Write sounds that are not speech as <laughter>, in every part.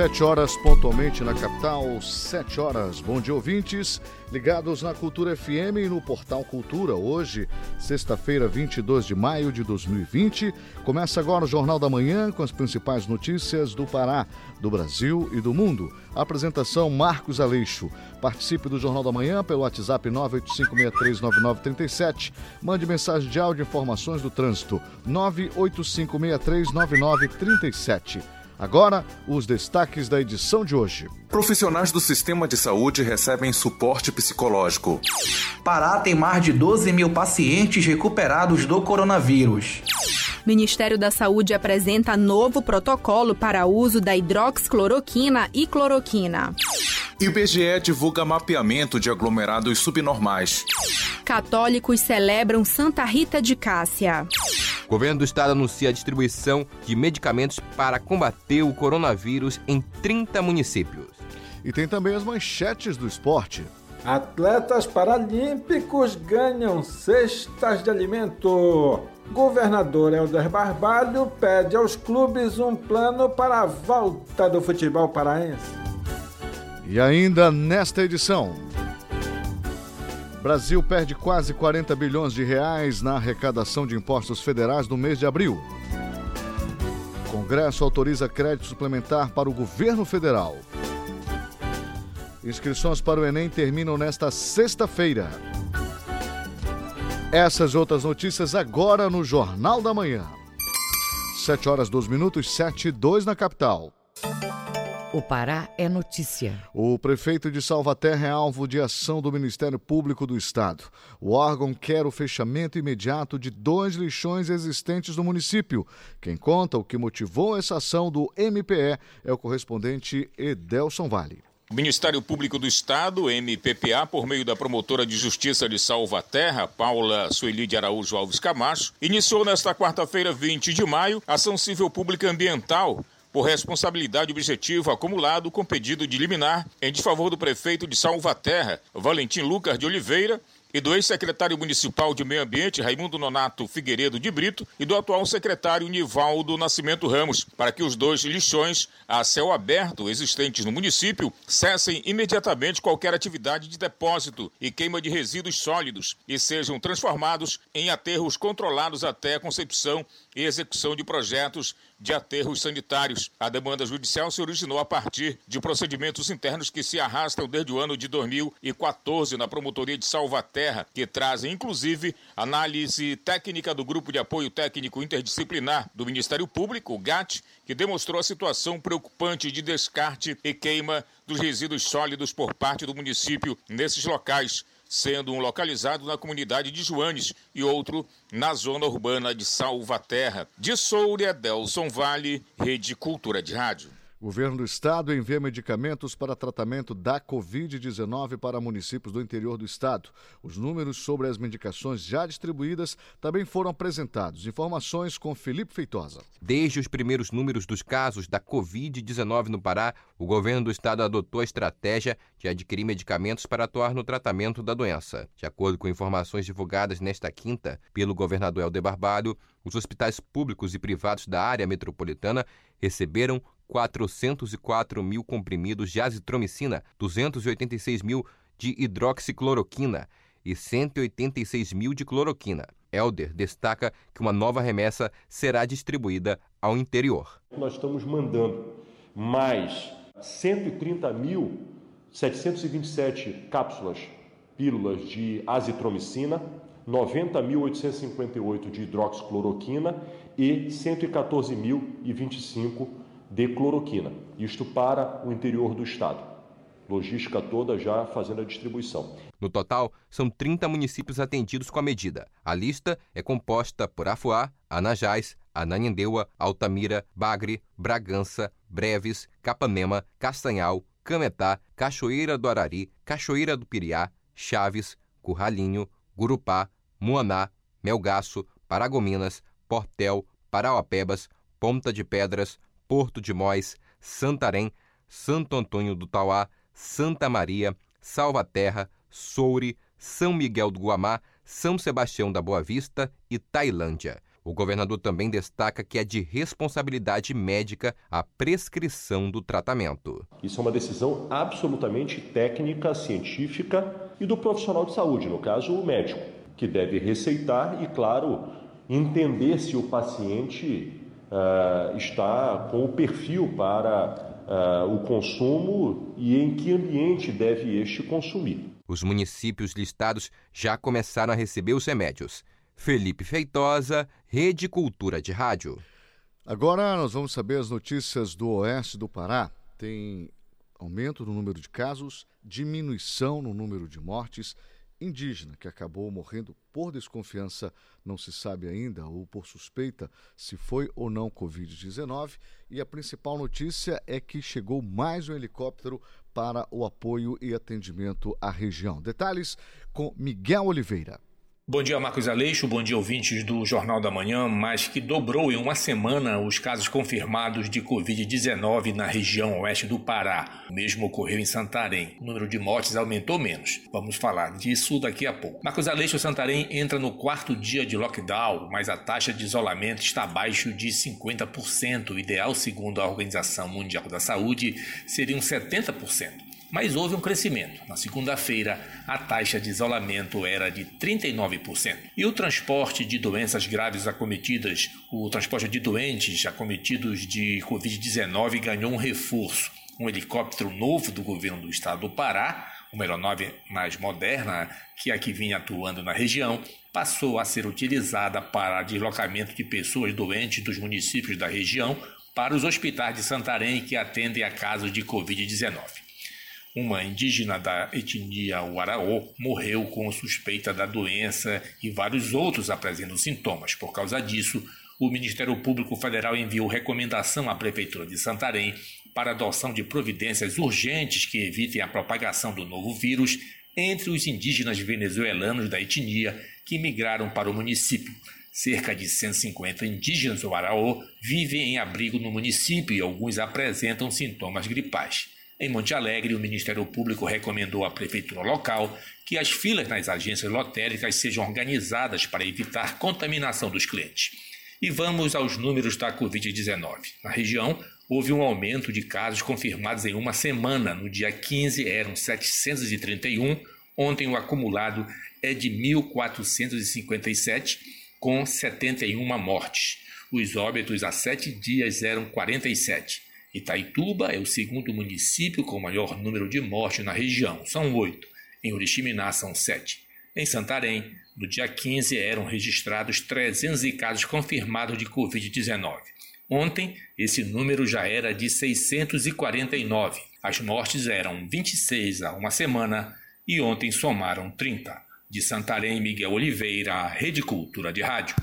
Sete horas pontualmente na capital, sete horas. Bom dia, ouvintes, ligados na Cultura FM e no Portal Cultura. Hoje, sexta-feira, 22 de maio de 2020. Começa agora o Jornal da Manhã com as principais notícias do Pará, do Brasil e do mundo. apresentação Marcos Aleixo. Participe do Jornal da Manhã pelo WhatsApp 985639937. Mande mensagem de áudio e informações do trânsito 985639937. Agora, os destaques da edição de hoje. Profissionais do sistema de saúde recebem suporte psicológico. Pará tem mais de 12 mil pacientes recuperados do coronavírus. Ministério da Saúde apresenta novo protocolo para uso da hidroxicloroquina e cloroquina. IBGE divulga mapeamento de aglomerados subnormais. Católicos celebram Santa Rita de Cássia. Governo do Estado anuncia a distribuição de medicamentos para combater o coronavírus em 30 municípios. E tem também as manchetes do esporte. Atletas paralímpicos ganham cestas de alimento. Governador Helder Barbalho pede aos clubes um plano para a volta do futebol paraense. E ainda nesta edição. Brasil perde quase 40 bilhões de reais na arrecadação de impostos federais no mês de abril. Congresso autoriza crédito suplementar para o governo federal. Inscrições para o Enem terminam nesta sexta-feira. Essas e outras notícias agora no Jornal da Manhã. 7 horas 2 minutos, 7 e 2 na capital. O Pará é notícia. O prefeito de Salvaterra é alvo de ação do Ministério Público do Estado. O órgão quer o fechamento imediato de dois lixões existentes no município. Quem conta o que motivou essa ação do MPE é o correspondente Edelson Vale. O Ministério Público do Estado, MPPA, por meio da promotora de justiça de Salvaterra, Paula Sueli de Araújo Alves Camacho, iniciou nesta quarta-feira, 20 de maio, ação civil pública ambiental por responsabilidade objetiva acumulado com pedido de liminar em desfavor do prefeito de Salvaterra, Valentim Lucas de Oliveira, e do ex-secretário municipal de Meio Ambiente, Raimundo Nonato Figueiredo de Brito, e do atual secretário Nivaldo Nascimento Ramos, para que os dois lixões a céu aberto existentes no município cessem imediatamente qualquer atividade de depósito e queima de resíduos sólidos e sejam transformados em aterros controlados até a concepção e execução de projetos de aterros sanitários. A demanda judicial se originou a partir de procedimentos internos que se arrastam desde o ano de 2014 na Promotoria de Salvaterra, que trazem, inclusive, análise técnica do Grupo de Apoio Técnico Interdisciplinar do Ministério Público, o GAT, que demonstrou a situação preocupante de descarte e queima dos resíduos sólidos por parte do município nesses locais sendo um localizado na comunidade de Joanes e outro na zona urbana de Salvaterra. De Soura, Delson Vale, Rede Cultura de Rádio. Governo do estado envia medicamentos para tratamento da Covid-19 para municípios do interior do estado. Os números sobre as medicações já distribuídas também foram apresentados. Informações com Felipe Feitosa. Desde os primeiros números dos casos da Covid-19 no Pará, o governo do estado adotou a estratégia de adquirir medicamentos para atuar no tratamento da doença. De acordo com informações divulgadas nesta quinta pelo governador Helder Barbalho, os hospitais públicos e privados da área metropolitana receberam 404 mil comprimidos de azitromicina, 286 mil de hidroxicloroquina e 186 mil de cloroquina. Elder destaca que uma nova remessa será distribuída ao interior. Nós estamos mandando mais 130.727 cápsulas, pílulas de azitromicina, 90.858 de hidroxicloroquina e 114.025 de cloroquina. Isto para o interior do estado. Logística toda já fazendo a distribuição. No total, são 30 municípios atendidos com a medida. A lista é composta por Afuá, Anajás, Ananindeua, Altamira, Bagre, Bragança, Breves, Capanema, Castanhal, Cametá, Cachoeira do Arari, Cachoeira do Piriá, Chaves, Curralinho, Gurupá, Muaná, Melgaço, Paragominas, Portel, Parauapebas, Ponta de Pedras, Porto de Mós, Santarém, Santo Antônio do Tauá, Santa Maria, Salvaterra, Soure, São Miguel do Guamá, São Sebastião da Boa Vista e Tailândia. O governador também destaca que é de responsabilidade médica a prescrição do tratamento. Isso é uma decisão absolutamente técnica, científica e do profissional de saúde, no caso o médico, que deve receitar e, claro, entender se o paciente uh, está com o perfil para uh, o consumo e em que ambiente deve este consumir. Os municípios listados já começaram a receber os remédios. Felipe Feitosa, Rede Cultura de Rádio. Agora nós vamos saber as notícias do oeste do Pará. Tem aumento no número de casos, diminuição no número de mortes. Indígena que acabou morrendo por desconfiança, não se sabe ainda, ou por suspeita, se foi ou não Covid-19. E a principal notícia é que chegou mais um helicóptero para o apoio e atendimento à região. Detalhes com Miguel Oliveira. Bom dia, Marcos Aleixo. Bom dia, ouvintes do Jornal da Manhã. Mais que dobrou em uma semana os casos confirmados de Covid-19 na região oeste do Pará. O mesmo ocorreu em Santarém. O número de mortes aumentou menos. Vamos falar disso daqui a pouco. Marcos Aleixo, Santarém entra no quarto dia de lockdown, mas a taxa de isolamento está abaixo de 50%. O ideal, segundo a Organização Mundial da Saúde, seria um 70% mas houve um crescimento. Na segunda-feira, a taxa de isolamento era de 39%. E o transporte de doenças graves acometidas, o transporte de doentes acometidos de Covid-19 ganhou um reforço. Um helicóptero novo do governo do estado do Pará, uma aeronave mais moderna que a que vinha atuando na região, passou a ser utilizada para deslocamento de pessoas doentes dos municípios da região para os hospitais de Santarém que atendem a casos de Covid-19. Uma indígena da etnia Waraô morreu com suspeita da doença e vários outros apresentam sintomas. Por causa disso, o Ministério Público Federal enviou recomendação à Prefeitura de Santarém para adoção de providências urgentes que evitem a propagação do novo vírus entre os indígenas venezuelanos da etnia que migraram para o município. Cerca de 150 indígenas do vivem em abrigo no município e alguns apresentam sintomas gripais. Em Monte Alegre, o Ministério Público recomendou à prefeitura local que as filas nas agências lotéricas sejam organizadas para evitar contaminação dos clientes. E vamos aos números da Covid-19. Na região, houve um aumento de casos confirmados em uma semana. No dia 15 eram 731, ontem o acumulado é de 1.457, com 71 mortes. Os óbitos há sete dias eram 47. Itaituba é o segundo município com maior número de mortes na região, são oito. Em Oriximiná são sete. Em Santarém, no dia 15, eram registrados 300 casos confirmados de Covid-19. Ontem, esse número já era de 649. As mortes eram 26 há uma semana e ontem somaram 30. De Santarém, Miguel Oliveira, Rede Cultura de Rádio.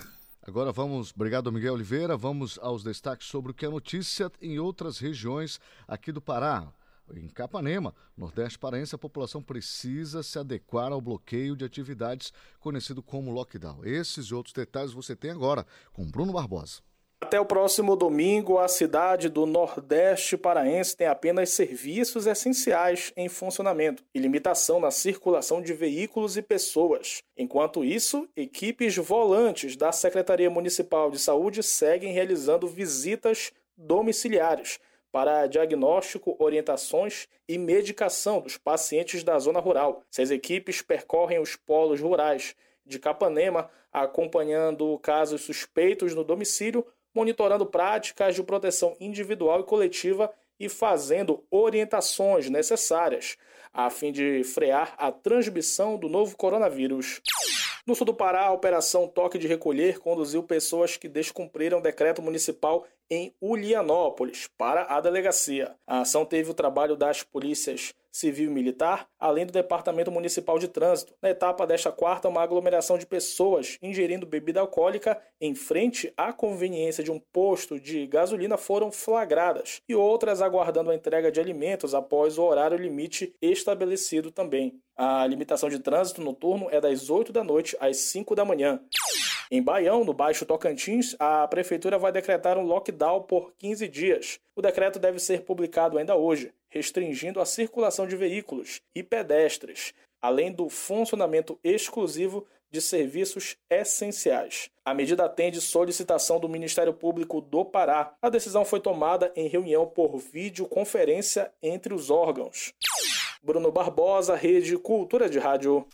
Agora vamos, obrigado Miguel Oliveira, vamos aos destaques sobre o que é notícia em outras regiões aqui do Pará. Em Capanema, Nordeste Paraense, a população precisa se adequar ao bloqueio de atividades conhecido como lockdown. Esses e outros detalhes você tem agora com Bruno Barbosa. Até o próximo domingo, a cidade do Nordeste Paraense tem apenas serviços essenciais em funcionamento e limitação na circulação de veículos e pessoas. Enquanto isso, equipes volantes da Secretaria Municipal de Saúde seguem realizando visitas domiciliares para diagnóstico, orientações e medicação dos pacientes da zona rural. Essas equipes percorrem os polos rurais de Capanema, acompanhando casos suspeitos no domicílio monitorando práticas de proteção individual e coletiva e fazendo orientações necessárias a fim de frear a transmissão do novo coronavírus. No sul do Pará, a Operação Toque de Recolher conduziu pessoas que descumpriram decreto municipal em Ulianópolis para a delegacia. A ação teve o trabalho das polícias civil e militar, além do Departamento Municipal de Trânsito. Na etapa desta quarta, uma aglomeração de pessoas ingerindo bebida alcoólica em frente à conveniência de um posto de gasolina foram flagradas e outras aguardando a entrega de alimentos após o horário limite estabelecido também. A limitação de trânsito noturno é das 8 da noite às 5 da manhã. Em Baião, no Baixo Tocantins, a prefeitura vai decretar um lockdown por 15 dias. O decreto deve ser publicado ainda hoje, restringindo a circulação de veículos e pedestres, além do funcionamento exclusivo de serviços essenciais. A medida atende solicitação do Ministério Público do Pará. A decisão foi tomada em reunião por videoconferência entre os órgãos. Bruno Barbosa, Rede Cultura de Rádio.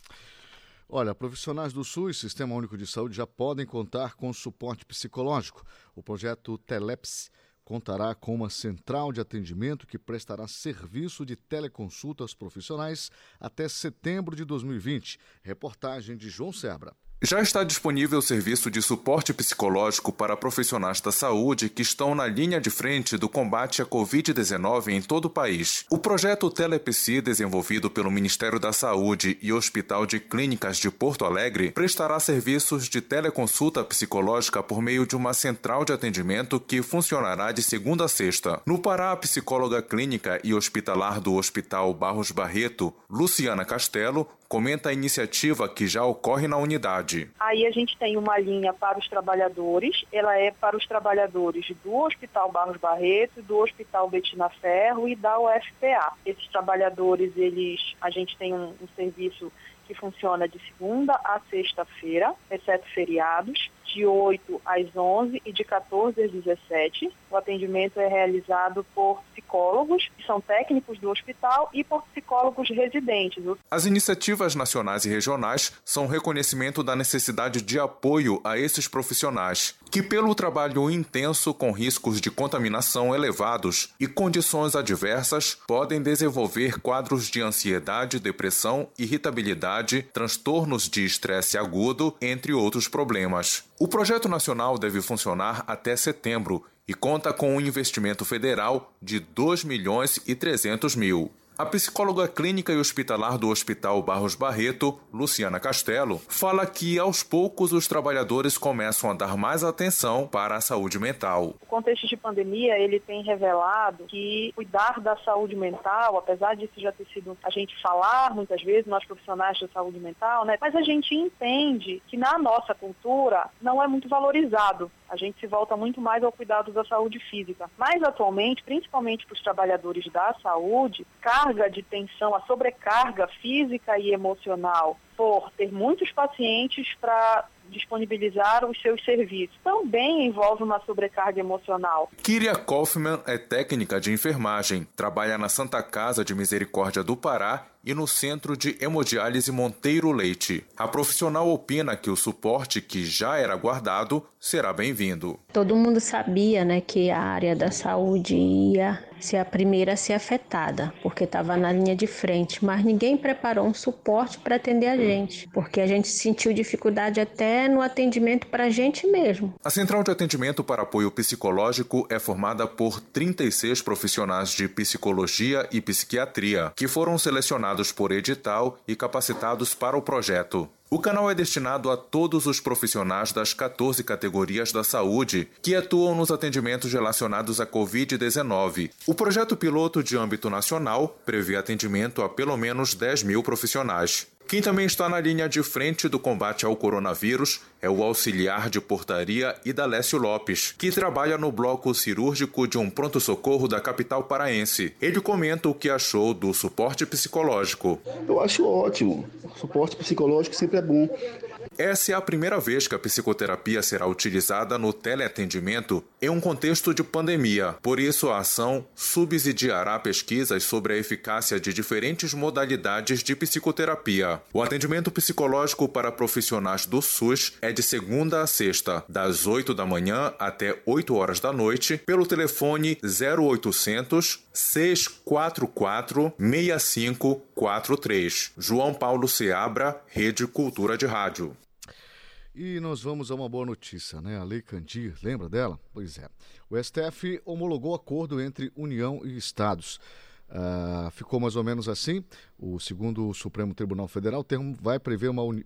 Olha, profissionais do SUS, Sistema Único de Saúde, já podem contar com suporte psicológico. O projeto Teleps contará com uma central de atendimento que prestará serviço de teleconsulta aos profissionais até setembro de 2020. Reportagem de João Sebra. Já está disponível o serviço de suporte psicológico para profissionais da saúde que estão na linha de frente do combate à Covid-19 em todo o país. O projeto Telepsi, desenvolvido pelo Ministério da Saúde e Hospital de Clínicas de Porto Alegre, prestará serviços de teleconsulta psicológica por meio de uma central de atendimento que funcionará de segunda a sexta. No Pará, a psicóloga clínica e hospitalar do Hospital Barros Barreto, Luciana Castelo, comenta a iniciativa que já ocorre na unidade. Aí a gente tem uma linha para os trabalhadores, ela é para os trabalhadores do Hospital Barros Barreto, do Hospital Betina Ferro e da UFPA. Esses trabalhadores, eles, a gente tem um, um serviço que funciona de segunda a sexta-feira, exceto feriados de 8 às 11 e de 14 às 17. O atendimento é realizado por psicólogos, que são técnicos do hospital, e por psicólogos residentes. As iniciativas nacionais e regionais são reconhecimento da necessidade de apoio a esses profissionais, que, pelo trabalho intenso com riscos de contaminação elevados e condições adversas, podem desenvolver quadros de ansiedade, depressão, irritabilidade, transtornos de estresse agudo, entre outros problemas. O projeto nacional deve funcionar até setembro e conta com um investimento federal de 2 milhões e 300 mil. A psicóloga clínica e hospitalar do Hospital Barros Barreto, Luciana Castelo, fala que aos poucos os trabalhadores começam a dar mais atenção para a saúde mental. O contexto de pandemia, ele tem revelado que cuidar da saúde mental, apesar disso já ter sido a gente falar muitas vezes, nós profissionais da saúde mental, né? Mas a gente entende que na nossa cultura não é muito valorizado. A gente se volta muito mais ao cuidado da saúde física. Mas atualmente, principalmente para os trabalhadores da saúde, carga de tensão, a sobrecarga física e emocional por ter muitos pacientes para disponibilizar os seus serviços. Também envolve uma sobrecarga emocional. Kiria Kaufman é técnica de enfermagem, trabalha na Santa Casa de Misericórdia do Pará e no Centro de Hemodiálise Monteiro Leite. A profissional opina que o suporte que já era guardado será bem-vindo. Todo mundo sabia né, que a área da saúde ia ser a primeira a ser afetada, porque estava na linha de frente, mas ninguém preparou um suporte para atender a gente, porque a gente sentiu dificuldade até no atendimento para a gente mesmo. A Central de Atendimento para Apoio Psicológico é formada por 36 profissionais de psicologia e psiquiatria, que foram selecionados por edital e capacitados para o projeto. O canal é destinado a todos os profissionais das 14 categorias da saúde que atuam nos atendimentos relacionados à Covid-19. O projeto piloto de âmbito nacional prevê atendimento a pelo menos 10 mil profissionais. Quem também está na linha de frente do combate ao coronavírus é o auxiliar de portaria Idalécio Lopes, que trabalha no bloco cirúrgico de um pronto-socorro da capital paraense. Ele comenta o que achou do suporte psicológico. Eu acho ótimo. O suporte psicológico sempre é bom. Essa é a primeira vez que a psicoterapia será utilizada no teleatendimento em um contexto de pandemia. Por isso, a ação subsidiará pesquisas sobre a eficácia de diferentes modalidades de psicoterapia. O atendimento psicológico para profissionais do SUS é de segunda a sexta, das 8 da manhã até 8 horas da noite, pelo telefone 0800 644 6543. João Paulo Seabra, Rede Cultura de Rádio. E nós vamos a uma boa notícia, né? A Lei Candir, lembra dela? Pois é. O STF homologou acordo entre União e Estados. Uh, ficou mais ou menos assim. O segundo o Supremo Tribunal Federal, o termo vai prever uma, uh,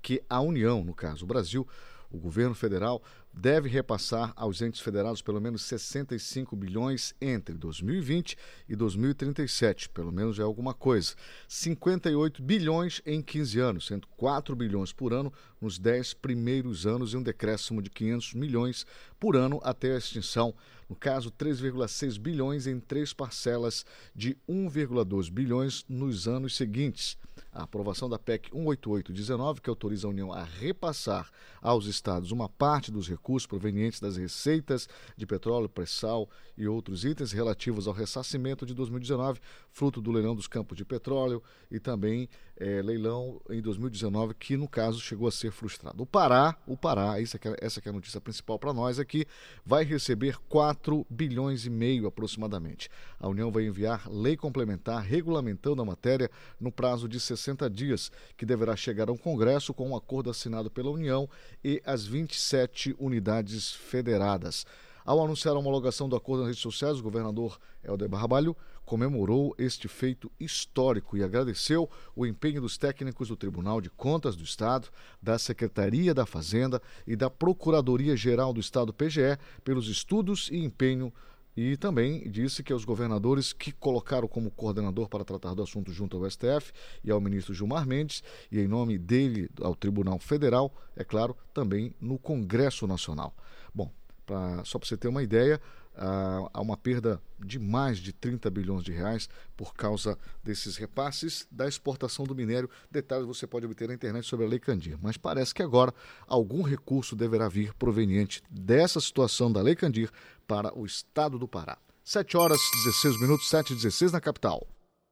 que a União, no caso o Brasil, o governo federal, deve repassar aos entes federados pelo menos 65 bilhões entre 2020 e 2037, pelo menos é alguma coisa. 58 bilhões em 15 anos, sendo 4 bilhões por ano nos 10 primeiros anos e um decréscimo de 500 milhões por ano até a extinção. No caso, 3,6 bilhões em três parcelas de 1,2 bilhões nos anos seguintes a aprovação da PEC 18819, que autoriza a União a repassar aos estados uma parte dos recursos provenientes das receitas de petróleo, pré-sal e outros itens relativos ao ressarcimento de 2019, fruto do leilão dos campos de petróleo e também é, leilão em 2019, que no caso chegou a ser frustrado. O Pará, o Pará, isso é, essa é a notícia principal para nós aqui, vai receber 4 bilhões e meio aproximadamente. A União vai enviar lei complementar regulamentando a matéria no prazo de 60 dias, que deverá chegar ao Congresso com um acordo assinado pela União e as 27 unidades federadas. Ao anunciar a homologação do acordo nas redes sociais, o governador Helder Barbalho comemorou este feito histórico e agradeceu o empenho dos técnicos do Tribunal de Contas do Estado, da Secretaria da Fazenda e da Procuradoria-Geral do Estado PGE pelos estudos e empenho e também disse que aos governadores que colocaram como coordenador para tratar do assunto junto ao STF e ao ministro Gilmar Mendes, e em nome dele ao Tribunal Federal, é claro, também no Congresso Nacional. Bom, pra, só para você ter uma ideia, há uma perda de mais de 30 bilhões de reais por causa desses repasses da exportação do minério. Detalhes você pode obter na internet sobre a Lei Candir. Mas parece que agora algum recurso deverá vir proveniente dessa situação da Lei Candir para o estado do Pará. 7 horas 16 minutos, 7 e 16 na capital.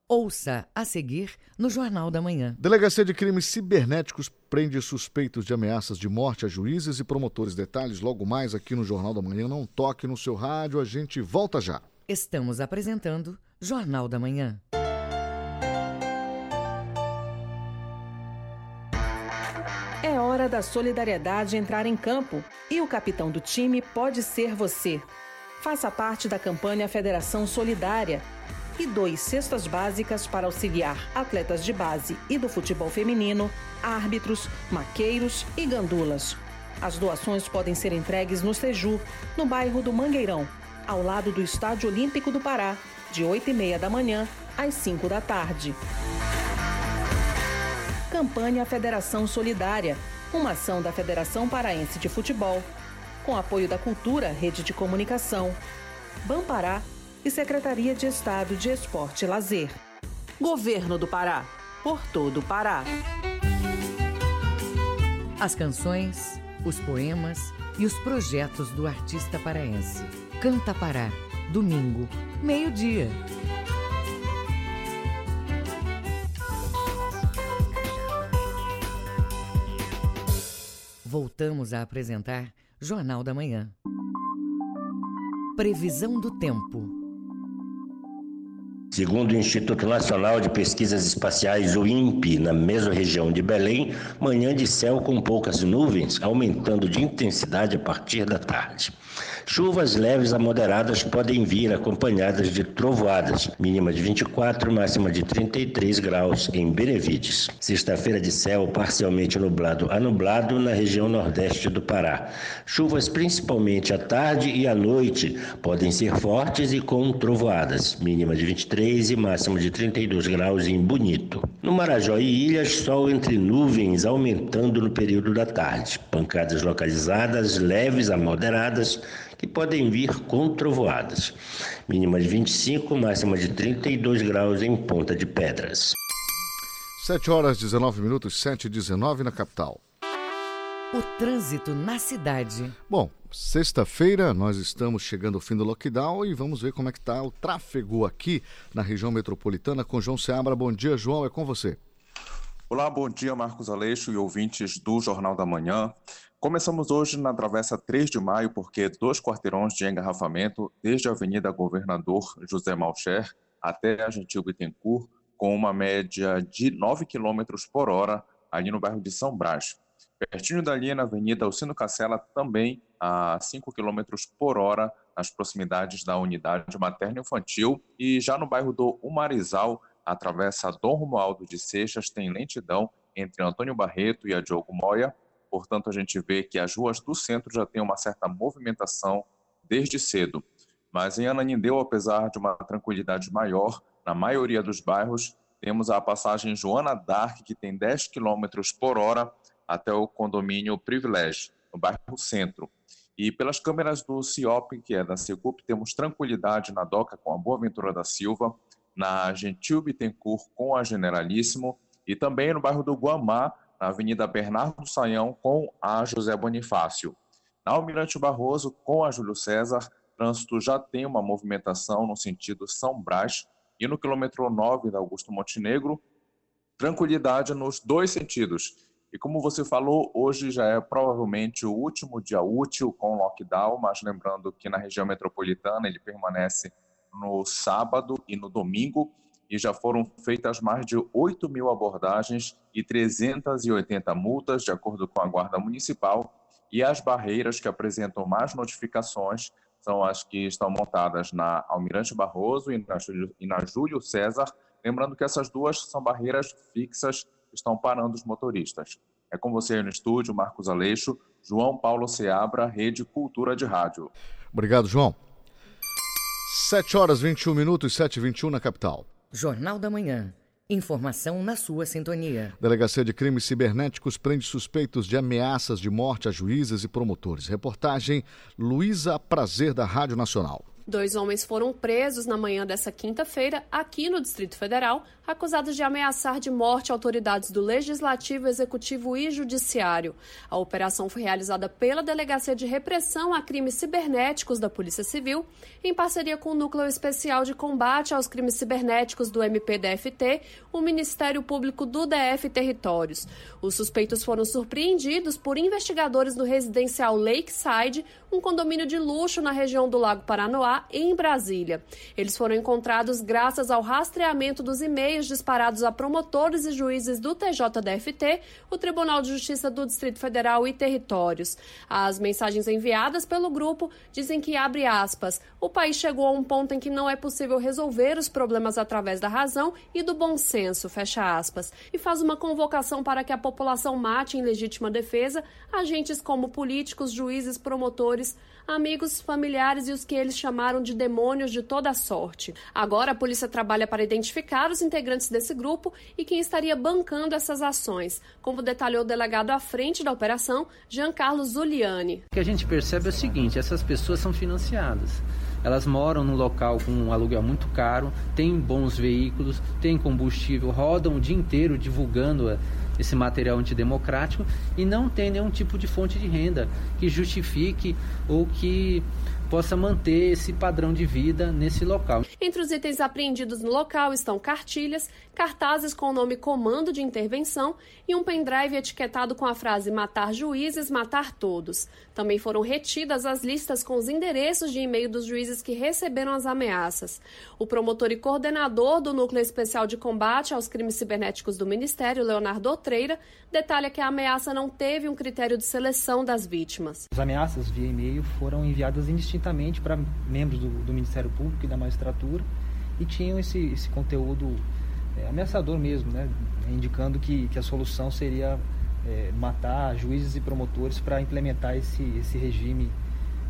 Ouça a seguir no Jornal da Manhã. Delegacia de Crimes Cibernéticos prende suspeitos de ameaças de morte a juízes e promotores. Detalhes logo mais aqui no Jornal da Manhã. Não toque no seu rádio, a gente volta já. Estamos apresentando Jornal da Manhã. É hora da solidariedade entrar em campo e o capitão do time pode ser você. Faça parte da campanha Federação Solidária e dois cestas básicas para auxiliar atletas de base e do futebol feminino, árbitros, maqueiros e gandulas. As doações podem ser entregues no Seju, no bairro do Mangueirão, ao lado do Estádio Olímpico do Pará, de 8 e meia da manhã às 5 da tarde. Campanha Federação Solidária, uma ação da Federação Paraense de Futebol, com apoio da Cultura, Rede de Comunicação, Bampará e Secretaria de Estado de Esporte e Lazer. Governo do Pará. Por todo o Pará. As canções, os poemas e os projetos do artista paraense. Canta Pará. Domingo, meio-dia. Voltamos a apresentar Jornal da Manhã. Previsão do tempo. Segundo o Instituto Nacional de Pesquisas Espaciais, o INPE, na mesma região de Belém, manhã de céu com poucas nuvens, aumentando de intensidade a partir da tarde. Chuvas leves a moderadas podem vir acompanhadas de trovoadas, mínima de 24, máxima de 33 graus em Benevides. Sexta-feira de céu parcialmente nublado a nublado na região nordeste do Pará. Chuvas principalmente à tarde e à noite podem ser fortes e com trovoadas, mínima de 23 e máxima de 32 graus em Bonito. No Marajó e Ilhas, sol entre nuvens aumentando no período da tarde. Pancadas localizadas leves a moderadas que podem vir com trovoadas. Mínima de 25, máxima de 32 graus em Ponta de Pedras. 7 horas 19 minutos, 7 e 19 na capital. O trânsito na cidade. Bom, sexta-feira nós estamos chegando ao fim do lockdown e vamos ver como é que está o tráfego aqui na região metropolitana com João Seabra. Bom dia, João, é com você. Olá, bom dia, Marcos Aleixo e ouvintes do Jornal da Manhã. Começamos hoje na Travessa 3 de Maio, porque dois quarteirões de engarrafamento, desde a Avenida Governador José Malcher até a Gentil Bittencourt, com uma média de 9 km por hora ali no bairro de São Brás. Pertinho dali, na Avenida Alcino Cacela, também a 5 km por hora, nas proximidades da unidade materno-infantil. E já no bairro do Umarizal, a travessa Dom Romualdo de Seixas tem lentidão entre Antônio Barreto e a Diogo Moya, portanto, a gente vê que as ruas do centro já têm uma certa movimentação desde cedo. Mas em Ananindeu, apesar de uma tranquilidade maior, na maioria dos bairros, temos a passagem Joana Dark, que tem 10 km por hora até o condomínio Privilégio, no bairro Centro. E pelas câmeras do CIOP, que é da Segup, temos tranquilidade na DOCA com a Boaventura da Silva, na Gentil Bittencourt com a Generalíssimo e também no bairro do Guamá, na Avenida Bernardo Saião com a José Bonifácio. Na Almirante Barroso com a Júlio César, trânsito já tem uma movimentação no sentido São Brás e no quilômetro 9 da Augusto Montenegro, tranquilidade nos dois sentidos. E como você falou, hoje já é provavelmente o último dia útil com lockdown, mas lembrando que na região metropolitana ele permanece no sábado e no domingo, e já foram feitas mais de 8 mil abordagens e 380 multas, de acordo com a Guarda Municipal, e as barreiras que apresentam mais notificações são as que estão montadas na Almirante Barroso e na, e na Júlio César, lembrando que essas duas são barreiras fixas que estão parando os motoristas. É com você aí no estúdio, Marcos Aleixo, João Paulo Seabra, Rede Cultura de Rádio. Obrigado, João. 7 horas 21 minutos, 7 e 21 na capital. Jornal da Manhã. Informação na sua sintonia. Delegacia de Crimes Cibernéticos prende suspeitos de ameaças de morte a juízes e promotores. Reportagem Luísa Prazer, da Rádio Nacional. Dois homens foram presos na manhã dessa quinta-feira, aqui no Distrito Federal, acusados de ameaçar de morte autoridades do Legislativo, Executivo e Judiciário. A operação foi realizada pela Delegacia de Repressão a Crimes Cibernéticos da Polícia Civil, em parceria com o Núcleo Especial de Combate aos Crimes Cibernéticos do MPDFT, o Ministério Público do DF Territórios. Os suspeitos foram surpreendidos por investigadores no residencial Lakeside, um condomínio de luxo na região do Lago Paranoá, em Brasília. Eles foram encontrados graças ao rastreamento dos e-mails disparados a promotores e juízes do TJDFT, o Tribunal de Justiça do Distrito Federal e Territórios. As mensagens enviadas pelo grupo dizem que, abre aspas, o país chegou a um ponto em que não é possível resolver os problemas através da razão e do bom senso, fecha aspas, e faz uma convocação para que a população mate em legítima defesa agentes como políticos, juízes, promotores, amigos, familiares e os que eles chamaram de demônios de toda sorte. Agora a polícia trabalha para identificar os integrantes desse grupo e quem estaria bancando essas ações, como detalhou o delegado à frente da operação, Jean Carlos Zuliani. O que a gente percebe é o seguinte: essas pessoas são financiadas. Elas moram num local com um aluguel muito caro, têm bons veículos, têm combustível, rodam o dia inteiro divulgando esse material antidemocrático e não tem nenhum tipo de fonte de renda que justifique ou que possa manter esse padrão de vida nesse local. Entre os itens apreendidos no local estão cartilhas, cartazes com o nome Comando de Intervenção e um pendrive etiquetado com a frase Matar juízes, matar todos. Também foram retidas as listas com os endereços de e-mail dos juízes que receberam as ameaças. O promotor e coordenador do Núcleo Especial de Combate aos Crimes Cibernéticos do Ministério, Leonardo Otreira, detalha que a ameaça não teve um critério de seleção das vítimas. As ameaças via e-mail foram enviadas indistintamente para membros do, do, Ministério Público e da magistratura e tinham esse, esse conteúdo é, ameaçador mesmo, né? indicando que, que a solução seria é, matar juízes e promotores para implementar esse, esse regime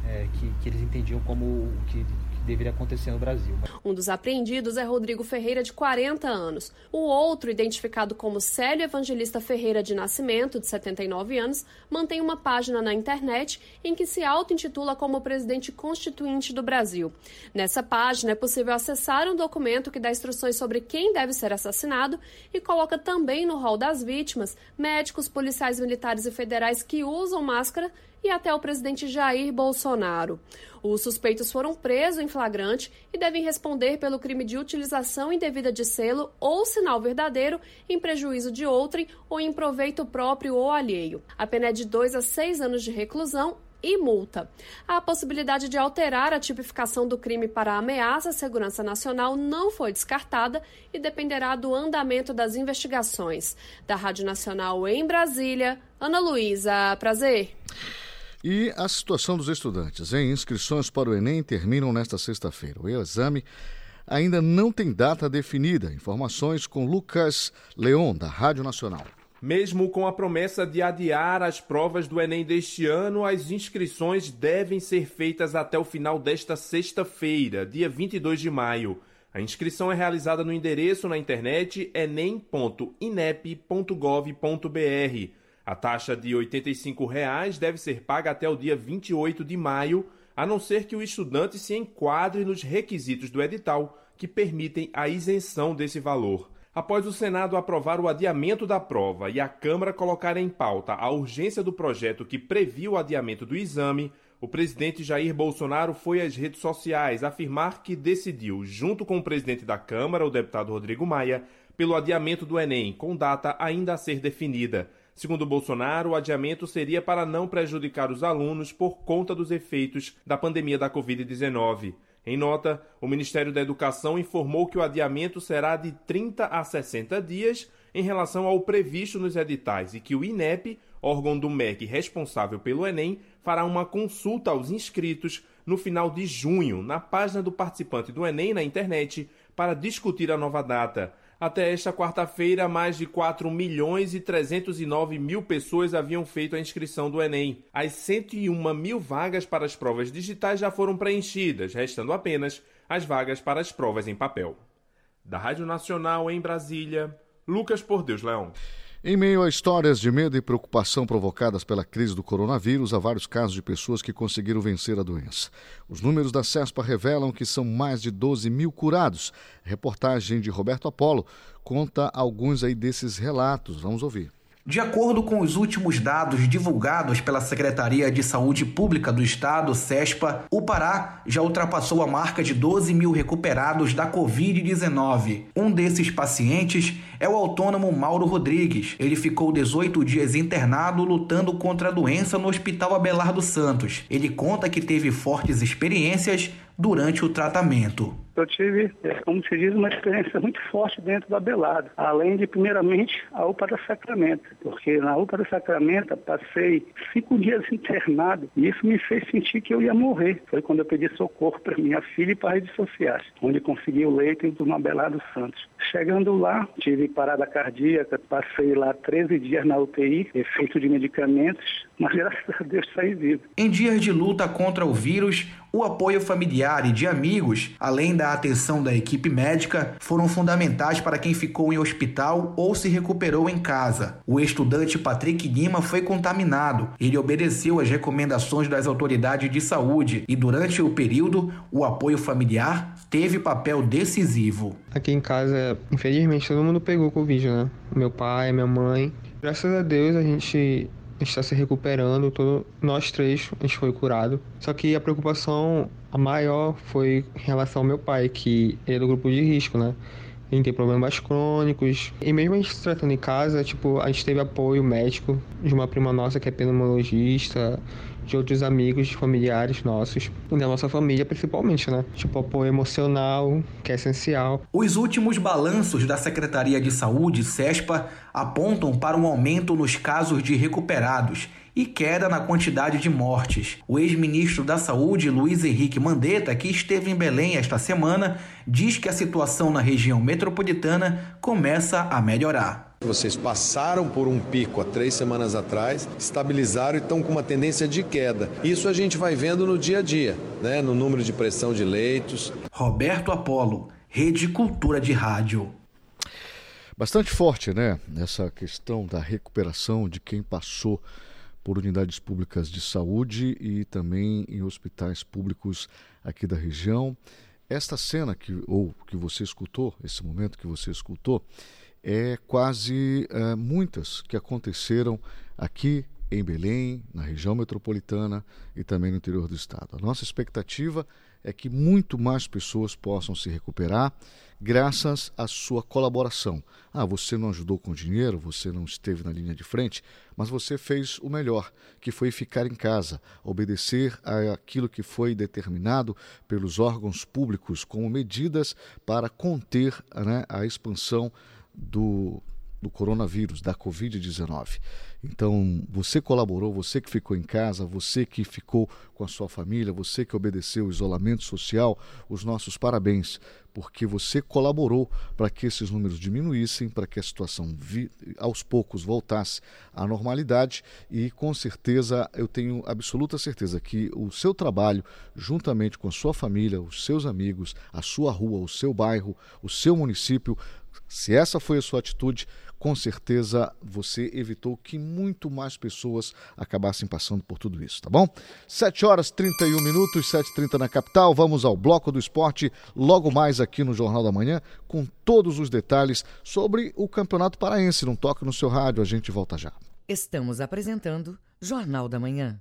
é, que, que eles entendiam como o que deveria acontecer no Brasil. Um dos apreendidos é Rodrigo Ferreira, de 40 anos. O outro, identificado como Célio Evangelista Ferreira de Nascimento, de 79 anos, mantém uma página na internet em que se auto-intitula como presidente constituinte do Brasil. Nessa página é possível acessar um documento que dá instruções sobre quem deve ser assassinado e coloca também no rol das vítimas médicos, policiais militares e federais que usam máscara e até o presidente Jair Bolsonaro. Os suspeitos foram presos em flagrante e devem responder pelo crime de utilização indevida de selo ou sinal verdadeiro em prejuízo de outrem ou em proveito próprio ou alheio. A pena é de dois a seis anos de reclusão e multa. A possibilidade de alterar a tipificação do crime para ameaça à segurança nacional não foi descartada e dependerá do andamento das investigações. Da Rádio Nacional em Brasília, Ana Luísa, prazer. E a situação dos estudantes em inscrições para o Enem terminam nesta sexta-feira. O exame ainda não tem data definida. Informações com Lucas Leon, da Rádio Nacional. Mesmo com a promessa de adiar as provas do Enem deste ano, as inscrições devem ser feitas até o final desta sexta-feira, dia 22 de maio. A inscrição é realizada no endereço na internet enem.inep.gov.br. A taxa de 85 reais deve ser paga até o dia 28 de maio, a não ser que o estudante se enquadre nos requisitos do edital que permitem a isenção desse valor. Após o Senado aprovar o adiamento da prova e a Câmara colocar em pauta a urgência do projeto que previu o adiamento do exame, o presidente Jair Bolsonaro foi às redes sociais afirmar que decidiu, junto com o presidente da Câmara, o deputado Rodrigo Maia, pelo adiamento do Enem, com data ainda a ser definida. Segundo Bolsonaro, o adiamento seria para não prejudicar os alunos por conta dos efeitos da pandemia da Covid-19. Em nota, o Ministério da Educação informou que o adiamento será de 30 a 60 dias em relação ao previsto nos editais e que o INEP, órgão do MEC responsável pelo Enem, fará uma consulta aos inscritos no final de junho na página do participante do Enem na internet para discutir a nova data. Até esta quarta-feira, mais de 4 milhões e 309 mil pessoas haviam feito a inscrição do Enem. As 101 mil vagas para as provas digitais já foram preenchidas, restando apenas as vagas para as provas em papel. Da Rádio Nacional em Brasília, Lucas Por Deus Leão. Em meio a histórias de medo e preocupação provocadas pela crise do coronavírus, há vários casos de pessoas que conseguiram vencer a doença. Os números da CESPA revelam que são mais de 12 mil curados. A reportagem de Roberto Apolo conta alguns aí desses relatos. Vamos ouvir. De acordo com os últimos dados divulgados pela Secretaria de Saúde Pública do Estado, SESPA, o Pará já ultrapassou a marca de 12 mil recuperados da Covid-19. Um desses pacientes é o autônomo Mauro Rodrigues. Ele ficou 18 dias internado lutando contra a doença no Hospital Abelardo Santos. Ele conta que teve fortes experiências durante o tratamento. Eu tive, é, como se diz, uma experiência muito forte dentro da Belado, além de, primeiramente, a UPA da Sacramento, porque na UPA da Sacramento passei cinco dias internado e isso me fez sentir que eu ia morrer. Foi quando eu pedi socorro para minha filha e para redes sociais, onde consegui o leito do Mabelado Santos. Chegando lá, tive parada cardíaca, passei lá 13 dias na UTI, efeito de medicamentos, mas <laughs> graças a Deus saí vivo. Em dias de luta contra o vírus, o apoio familiar e de amigos, além da atenção da equipe médica, foram fundamentais para quem ficou em hospital ou se recuperou em casa. O estudante Patrick Lima foi contaminado. Ele obedeceu às recomendações das autoridades de saúde e, durante o período, o apoio familiar teve papel decisivo. Aqui em casa, infelizmente, todo mundo pegou Covid, né? Meu pai, minha mãe. Graças a Deus a gente está se recuperando, todo, nós três, a gente foi curado. Só que a preocupação a maior foi em relação ao meu pai, que ele é do grupo de risco, né? Ele tem problemas crônicos. E mesmo a gente se tratando em casa, tipo, a gente teve apoio médico de uma prima nossa que é pneumologista, de outros amigos, familiares nossos, e da nossa família principalmente, né? Tipo, apoio emocional, que é essencial. Os últimos balanços da Secretaria de Saúde, SESPA, apontam para um aumento nos casos de recuperados e queda na quantidade de mortes. O ex-ministro da Saúde, Luiz Henrique Mandetta, que esteve em Belém esta semana, diz que a situação na região metropolitana começa a melhorar. Vocês passaram por um pico há três semanas atrás, estabilizaram e estão com uma tendência de queda. Isso a gente vai vendo no dia a dia, né? no número de pressão de leitos. Roberto Apolo, Rede Cultura de Rádio. Bastante forte, né? Essa questão da recuperação de quem passou por unidades públicas de saúde e também em hospitais públicos aqui da região. Esta cena que ou que você escutou, esse momento que você escutou, é quase é, muitas que aconteceram aqui em Belém, na região metropolitana e também no interior do estado. A nossa expectativa é que muito mais pessoas possam se recuperar graças à sua colaboração. Ah, você não ajudou com dinheiro, você não esteve na linha de frente, mas você fez o melhor, que foi ficar em casa, obedecer àquilo que foi determinado pelos órgãos públicos como medidas para conter né, a expansão do, do coronavírus, da Covid-19. Então, você colaborou, você que ficou em casa, você que ficou com a sua família, você que obedeceu o isolamento social, os nossos parabéns, porque você colaborou para que esses números diminuíssem, para que a situação aos poucos voltasse à normalidade e com certeza eu tenho absoluta certeza que o seu trabalho, juntamente com a sua família, os seus amigos, a sua rua, o seu bairro, o seu município, se essa foi a sua atitude, com certeza você evitou que muito mais pessoas acabassem passando por tudo isso, tá bom? 7 horas 31 minutos, 7h30 na capital. Vamos ao bloco do esporte logo mais aqui no Jornal da Manhã, com todos os detalhes sobre o Campeonato Paraense. Não toque no seu rádio, a gente volta já. Estamos apresentando Jornal da Manhã.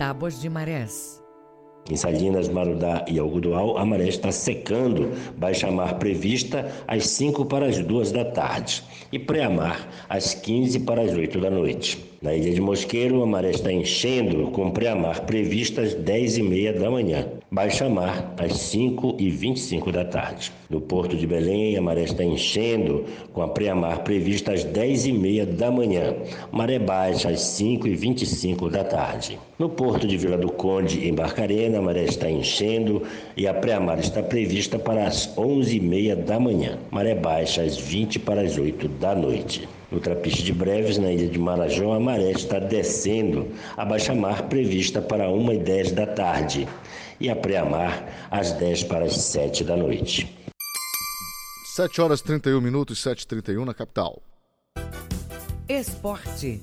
Tábuas de Marés. Em Salinas, Marudá e Algodual, a maré está secando, baixa mar prevista às 5 para as 2 da tarde e pré-mar às 15 para as 8 da noite. Na ilha de Mosqueiro, a maré está enchendo, com pré-mar prevista às 10 e meia da manhã. Baixa mar às 5 e 25 da tarde. No Porto de Belém, a maré está enchendo, com a pré-mar prevista às 10 e meia da manhã. Maré baixa às 5 e 25 da tarde. No Porto de Vila do Conde, em Barcarena, a maré está enchendo e a pré-mar está prevista para as 11 e meia da manhã. Maré baixa às 20 para as 8 da noite. No Trapiche de Breves, na ilha de Marajó, a maré está descendo, a baixa-mar prevista para 1 e 10 da tarde e a pré-mar às 10 para as 7 da noite. 7 horas 31 minutos, 7h31 na capital. Esporte.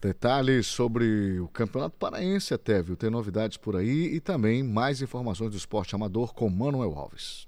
Detalhes sobre o Campeonato Paraense até, viu? Tem novidades por aí e também mais informações do esporte amador com Manuel Alves.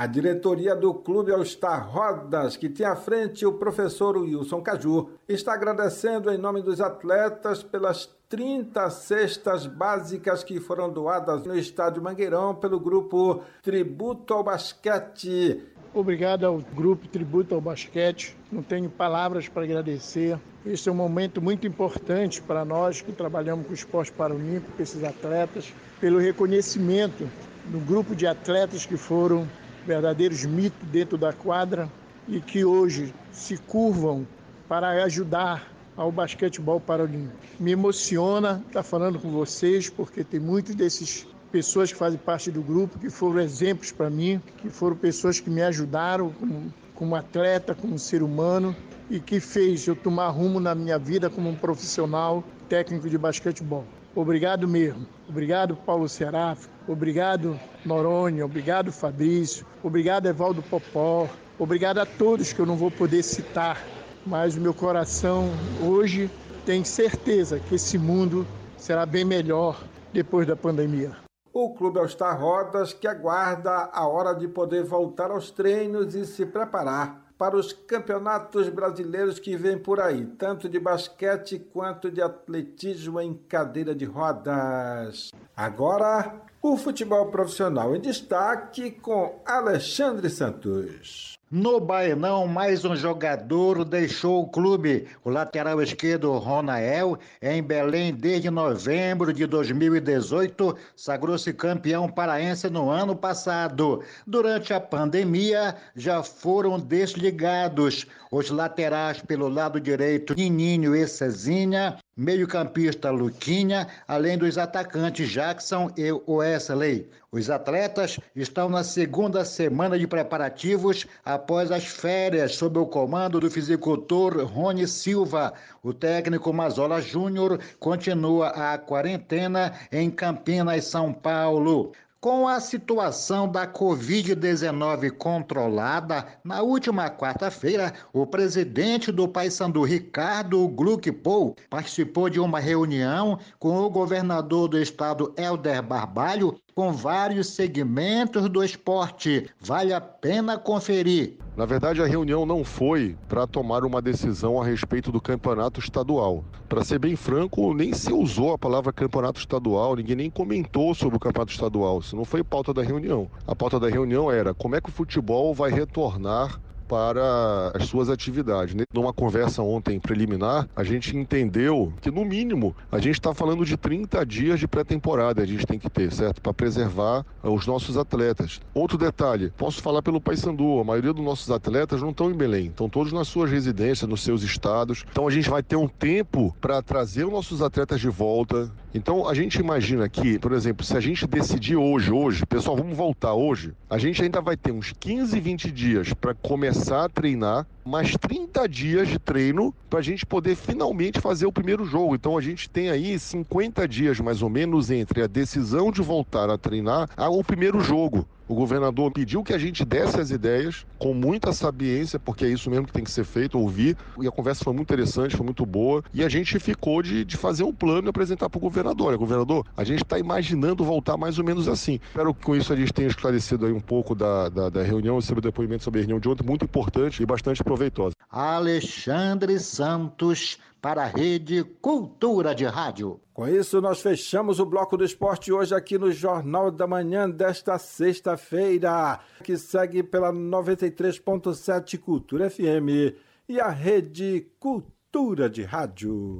A diretoria do Clube All Star Rodas, que tem à frente o professor Wilson Caju, está agradecendo em nome dos atletas pelas 30 cestas básicas que foram doadas no estádio Mangueirão pelo grupo Tributo ao Basquete. Obrigado ao grupo Tributo ao Basquete. Não tenho palavras para agradecer. Este é um momento muito importante para nós que trabalhamos com o esporte paralímpico, para esses atletas, pelo reconhecimento do grupo de atletas que foram verdadeiros mitos dentro da quadra e que hoje se curvam para ajudar ao basquetebol paralímpico. Me emociona estar falando com vocês, porque tem muitos desses pessoas que fazem parte do grupo que foram exemplos para mim, que foram pessoas que me ajudaram como, como atleta, como ser humano e que fez eu tomar rumo na minha vida como um profissional técnico de basquetebol. Obrigado mesmo. Obrigado, Paulo Seraf. Obrigado, Noronha. Obrigado, Fabrício. Obrigado, Evaldo Popó. Obrigado a todos que eu não vou poder citar, mas o meu coração hoje tem certeza que esse mundo será bem melhor depois da pandemia. O Clube All-Star Rodas que aguarda a hora de poder voltar aos treinos e se preparar para os campeonatos brasileiros que vêm por aí, tanto de basquete quanto de atletismo em cadeira de rodas. Agora, o futebol profissional em destaque com Alexandre Santos. No Baenão, mais um jogador deixou o clube. O lateral esquerdo Ronael, em Belém desde novembro de 2018, sagrou-se campeão paraense no ano passado. Durante a pandemia, já foram desligados os laterais pelo lado direito, Nininho e Cezinha, meio-campista Luquinha, além dos atacantes Jackson e Wesley. Os atletas estão na segunda semana de preparativos após as férias sob o comando do fisicultor Rony Silva. O técnico Mazola Júnior continua a quarentena em Campinas, São Paulo. Com a situação da Covid-19 controlada, na última quarta-feira, o presidente do Paysandu, Ricardo Gluckpol, participou de uma reunião com o governador do estado, Helder Barbalho, com vários segmentos do esporte. Vale a pena conferir. Na verdade, a reunião não foi para tomar uma decisão a respeito do campeonato estadual. Para ser bem franco, nem se usou a palavra campeonato estadual, ninguém nem comentou sobre o campeonato estadual. Isso não foi pauta da reunião. A pauta da reunião era como é que o futebol vai retornar para as suas atividades. Numa conversa ontem preliminar, a gente entendeu que, no mínimo, a gente está falando de 30 dias de pré-temporada, a gente tem que ter, certo? Para preservar os nossos atletas. Outro detalhe, posso falar pelo Paysandu, a maioria dos nossos atletas não estão em Belém, estão todos nas suas residências, nos seus estados. Então a gente vai ter um tempo para trazer os nossos atletas de volta. Então a gente imagina que, por exemplo, se a gente decidir hoje, hoje, pessoal, vamos voltar hoje, a gente ainda vai ter uns 15, 20 dias para começar a treinar mais 30 dias de treino para a gente poder finalmente fazer o primeiro jogo. Então a gente tem aí 50 dias mais ou menos entre a decisão de voltar a treinar ao primeiro jogo. O governador pediu que a gente desse as ideias com muita sabiência, porque é isso mesmo que tem que ser feito, ouvir. E a conversa foi muito interessante, foi muito boa. E a gente ficou de, de fazer um plano e apresentar para o governador. governador, a gente está imaginando voltar mais ou menos assim. Espero que com isso a gente tenha esclarecido aí um pouco da, da, da reunião, sobre o depoimento sobre a reunião de ontem, muito importante e bastante proveitosa. Alexandre Santos para a Rede Cultura de Rádio. Com isso, nós fechamos o bloco do esporte hoje aqui no Jornal da Manhã desta sexta-feira, que segue pela 93.7 Cultura FM e a Rede Cultura de Rádio.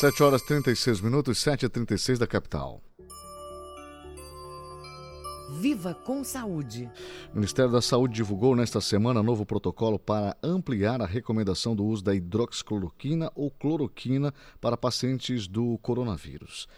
7 horas 36 minutos, 7 e 36 da capital. Viva com Saúde. O Ministério da Saúde divulgou nesta semana novo protocolo para ampliar a recomendação do uso da hidroxicloroquina ou cloroquina para pacientes do coronavírus.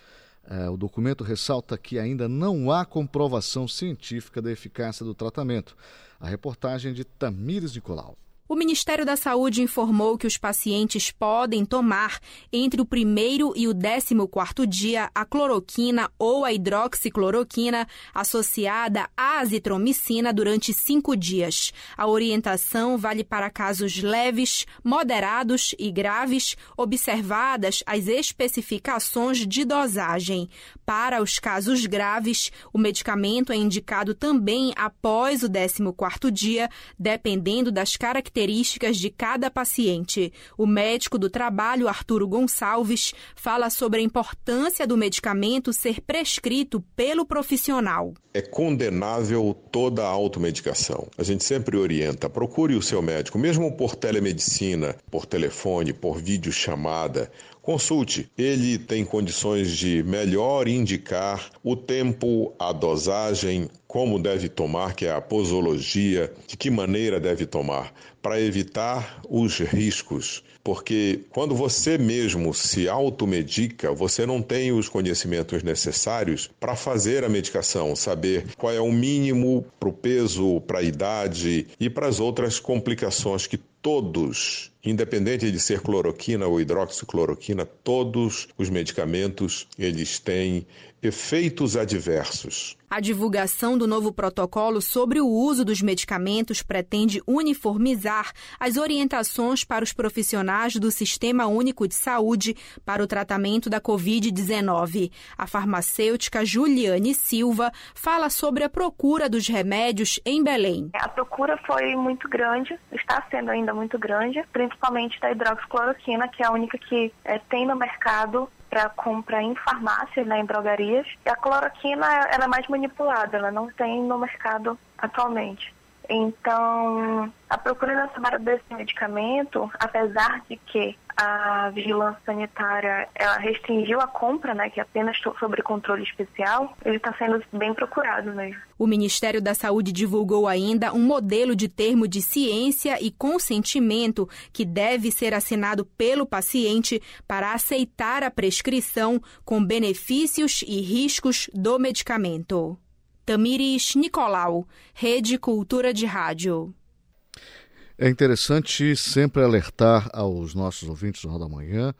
É, o documento ressalta que ainda não há comprovação científica da eficácia do tratamento. A reportagem de Tamires Nicolau. O Ministério da Saúde informou que os pacientes podem tomar entre o primeiro e o décimo quarto dia a cloroquina ou a hidroxicloroquina associada à azitromicina durante cinco dias. A orientação vale para casos leves, moderados e graves, observadas as especificações de dosagem. Para os casos graves, o medicamento é indicado também após o décimo quarto dia, dependendo das características características de cada paciente. O médico do trabalho, Arturo Gonçalves, fala sobre a importância do medicamento ser prescrito pelo profissional. É condenável toda a automedicação. A gente sempre orienta, procure o seu médico, mesmo por telemedicina, por telefone, por videochamada. Consulte, ele tem condições de melhor indicar o tempo, a dosagem, como deve tomar, que é a posologia, de que maneira deve tomar, para evitar os riscos. Porque quando você mesmo se automedica, você não tem os conhecimentos necessários para fazer a medicação, saber qual é o mínimo para o peso, para a idade e para as outras complicações que todos, independente de ser cloroquina ou hidroxicloroquina, todos os medicamentos eles têm efeitos adversos. A divulgação do novo protocolo sobre o uso dos medicamentos pretende uniformizar as orientações para os profissionais do Sistema Único de Saúde para o tratamento da Covid-19. A farmacêutica Juliane Silva fala sobre a procura dos remédios em Belém. A procura foi muito grande, está sendo ainda muito grande, principalmente da hidroxicloroquina, que é a única que é, tem no mercado para compra em farmácias, né, em drogarias. E a cloroquina ela é mais manipulada, ela não tem no mercado atualmente. Então, a procura nacional desse medicamento, apesar de que a vigilância sanitária ela restringiu a compra, né, que é apenas sobre controle especial, ele está sendo bem procurado mesmo. O Ministério da Saúde divulgou ainda um modelo de termo de ciência e consentimento que deve ser assinado pelo paciente para aceitar a prescrição com benefícios e riscos do medicamento. Tamires Nicolau, Rede Cultura de Rádio. É interessante sempre alertar aos nossos ouvintes do Jornal da Manhã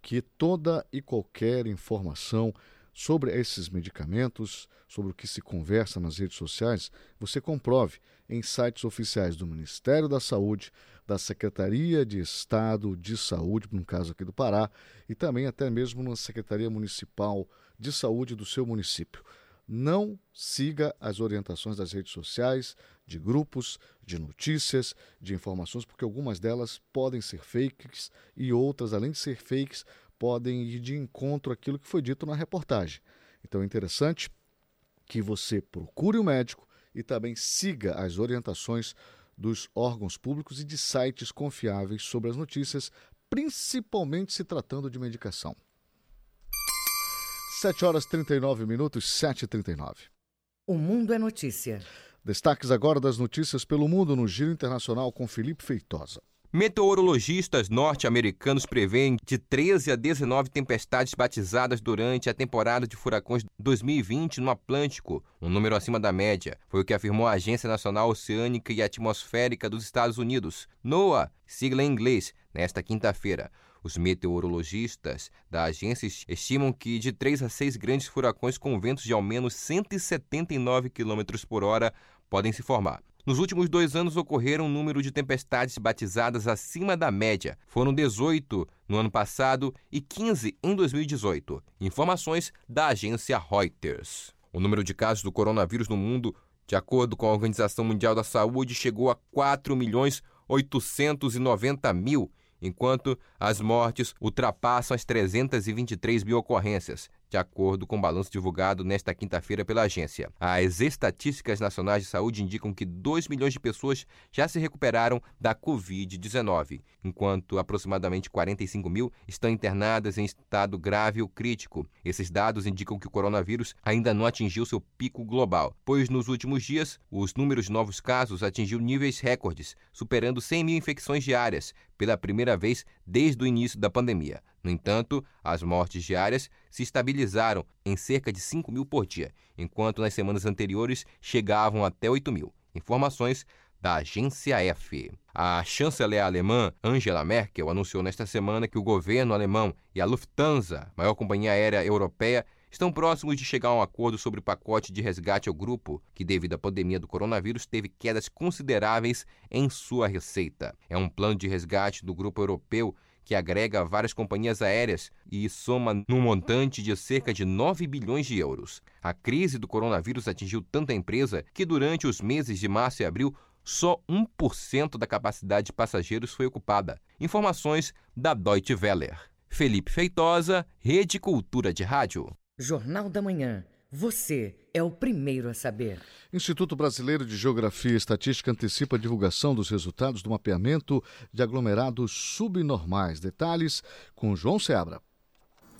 que toda e qualquer informação sobre esses medicamentos, sobre o que se conversa nas redes sociais, você comprove em sites oficiais do Ministério da Saúde, da Secretaria de Estado de Saúde, no caso aqui do Pará, e também até mesmo na Secretaria Municipal de Saúde do seu município. Não siga as orientações das redes sociais, de grupos, de notícias, de informações, porque algumas delas podem ser fakes e outras, além de ser fakes, podem ir de encontro àquilo que foi dito na reportagem. Então é interessante que você procure o um médico e também siga as orientações dos órgãos públicos e de sites confiáveis sobre as notícias, principalmente se tratando de medicação. 7 horas 39 minutos, 7h39. O Mundo é Notícia. Destaques agora das notícias pelo mundo no Giro Internacional com Felipe Feitosa. Meteorologistas norte-americanos preveem de 13 a 19 tempestades batizadas durante a temporada de furacões 2020 no Atlântico, um número acima da média. Foi o que afirmou a Agência Nacional Oceânica e Atmosférica dos Estados Unidos, NOAA, sigla em inglês, nesta quinta-feira. Os meteorologistas da agência estimam que de 3 a 6 grandes furacões com ventos de ao menos 179 km por hora podem se formar. Nos últimos dois anos ocorreram um número de tempestades batizadas acima da média. Foram 18 no ano passado e 15 em 2018. Informações da agência Reuters. O número de casos do coronavírus no mundo, de acordo com a Organização Mundial da Saúde, chegou a 4 milhões 890 mil, enquanto as mortes ultrapassam as 323 mil ocorrências, de acordo com o balanço divulgado nesta quinta-feira pela agência. As estatísticas nacionais de saúde indicam que 2 milhões de pessoas já se recuperaram da Covid-19, enquanto aproximadamente 45 mil estão internadas em estado grave ou crítico. Esses dados indicam que o coronavírus ainda não atingiu seu pico global, pois nos últimos dias os números de novos casos atingiu níveis recordes, superando 100 mil infecções diárias, pela primeira vez desde o início da pandemia. No entanto, as mortes diárias se estabilizaram em cerca de 5 mil por dia, enquanto nas semanas anteriores chegavam até 8 mil. Informações da agência F. A chanceler alemã Angela Merkel anunciou nesta semana que o governo alemão e a Lufthansa, maior companhia aérea europeia, estão próximos de chegar a um acordo sobre o pacote de resgate ao grupo, que, devido à pandemia do coronavírus, teve quedas consideráveis em sua receita. É um plano de resgate do grupo europeu que agrega várias companhias aéreas e soma num montante de cerca de 9 bilhões de euros. A crise do coronavírus atingiu tanta empresa que durante os meses de março e abril só 1% da capacidade de passageiros foi ocupada. Informações da Deutsche Welle. Felipe Feitosa, Rede Cultura de Rádio. Jornal da Manhã. Você é o primeiro a saber. Instituto Brasileiro de Geografia e Estatística antecipa a divulgação dos resultados do mapeamento de aglomerados subnormais. Detalhes com João Seabra.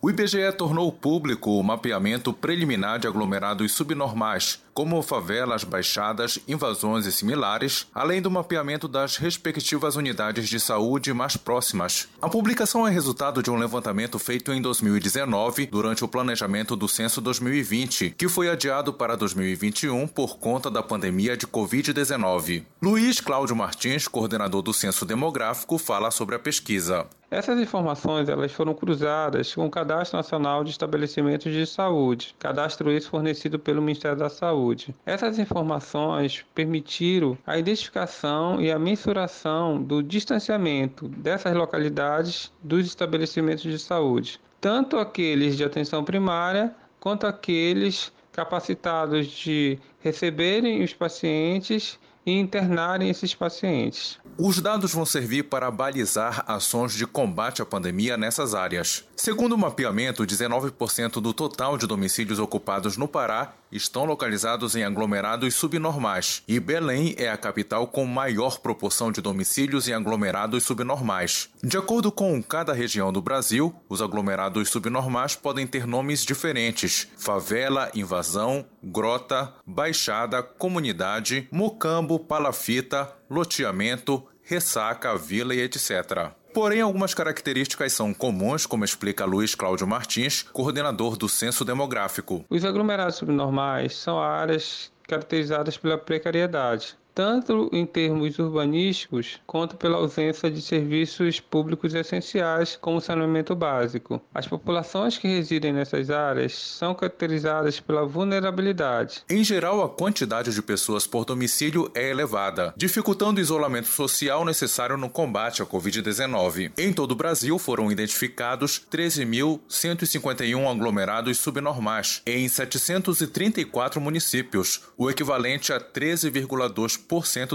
O IBGE tornou público o mapeamento preliminar de aglomerados subnormais, como favelas, baixadas, invasões e similares, além do mapeamento das respectivas unidades de saúde mais próximas. A publicação é resultado de um levantamento feito em 2019 durante o planejamento do censo 2020, que foi adiado para 2021 por conta da pandemia de Covid-19. Luiz Cláudio Martins, coordenador do Censo Demográfico, fala sobre a pesquisa. Essas informações elas foram cruzadas com o Cadastro Nacional de Estabelecimentos de Saúde, cadastro esse fornecido pelo Ministério da Saúde. Essas informações permitiram a identificação e a mensuração do distanciamento dessas localidades dos estabelecimentos de saúde, tanto aqueles de atenção primária quanto aqueles capacitados de receberem os pacientes e internarem esses pacientes. Os dados vão servir para balizar ações de combate à pandemia nessas áreas. Segundo o mapeamento, 19% do total de domicílios ocupados no Pará estão localizados em aglomerados subnormais, e Belém é a capital com maior proporção de domicílios em aglomerados subnormais. De acordo com cada região do Brasil, os aglomerados subnormais podem ter nomes diferentes: favela, invasão, grota, baixada, comunidade, mocambo, palafita, loteamento, ressaca, vila e etc. Porém, algumas características são comuns, como explica Luiz Cláudio Martins, coordenador do Censo Demográfico. Os aglomerados subnormais são áreas caracterizadas pela precariedade. Tanto em termos urbanísticos quanto pela ausência de serviços públicos essenciais, como saneamento básico. As populações que residem nessas áreas são caracterizadas pela vulnerabilidade. Em geral, a quantidade de pessoas por domicílio é elevada, dificultando o isolamento social necessário no combate à Covid-19. Em todo o Brasil foram identificados 13.151 aglomerados subnormais em 734 municípios, o equivalente a 13,2%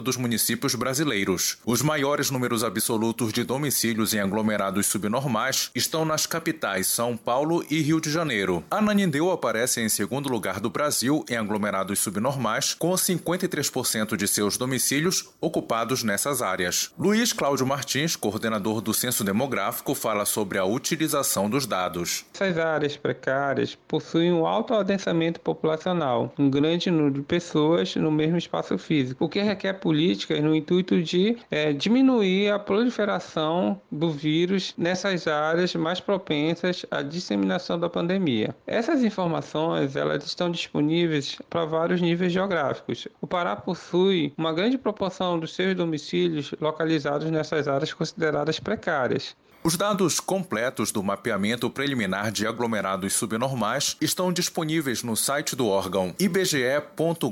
dos municípios brasileiros. Os maiores números absolutos de domicílios em aglomerados subnormais estão nas capitais São Paulo e Rio de Janeiro. Ananindeu aparece em segundo lugar do Brasil em aglomerados subnormais, com 53% de seus domicílios ocupados nessas áreas. Luiz Cláudio Martins, coordenador do Censo Demográfico, fala sobre a utilização dos dados. Essas áreas precárias possuem um alto adensamento populacional, um grande número de pessoas no mesmo espaço físico, o que requer políticas no intuito de é, diminuir a proliferação do vírus nessas áreas mais propensas à disseminação da pandemia. Essas informações elas estão disponíveis para vários níveis geográficos. O Pará possui uma grande proporção dos seus domicílios localizados nessas áreas consideradas precárias. Os dados completos do mapeamento preliminar de aglomerados subnormais estão disponíveis no site do órgão ibge.gov.br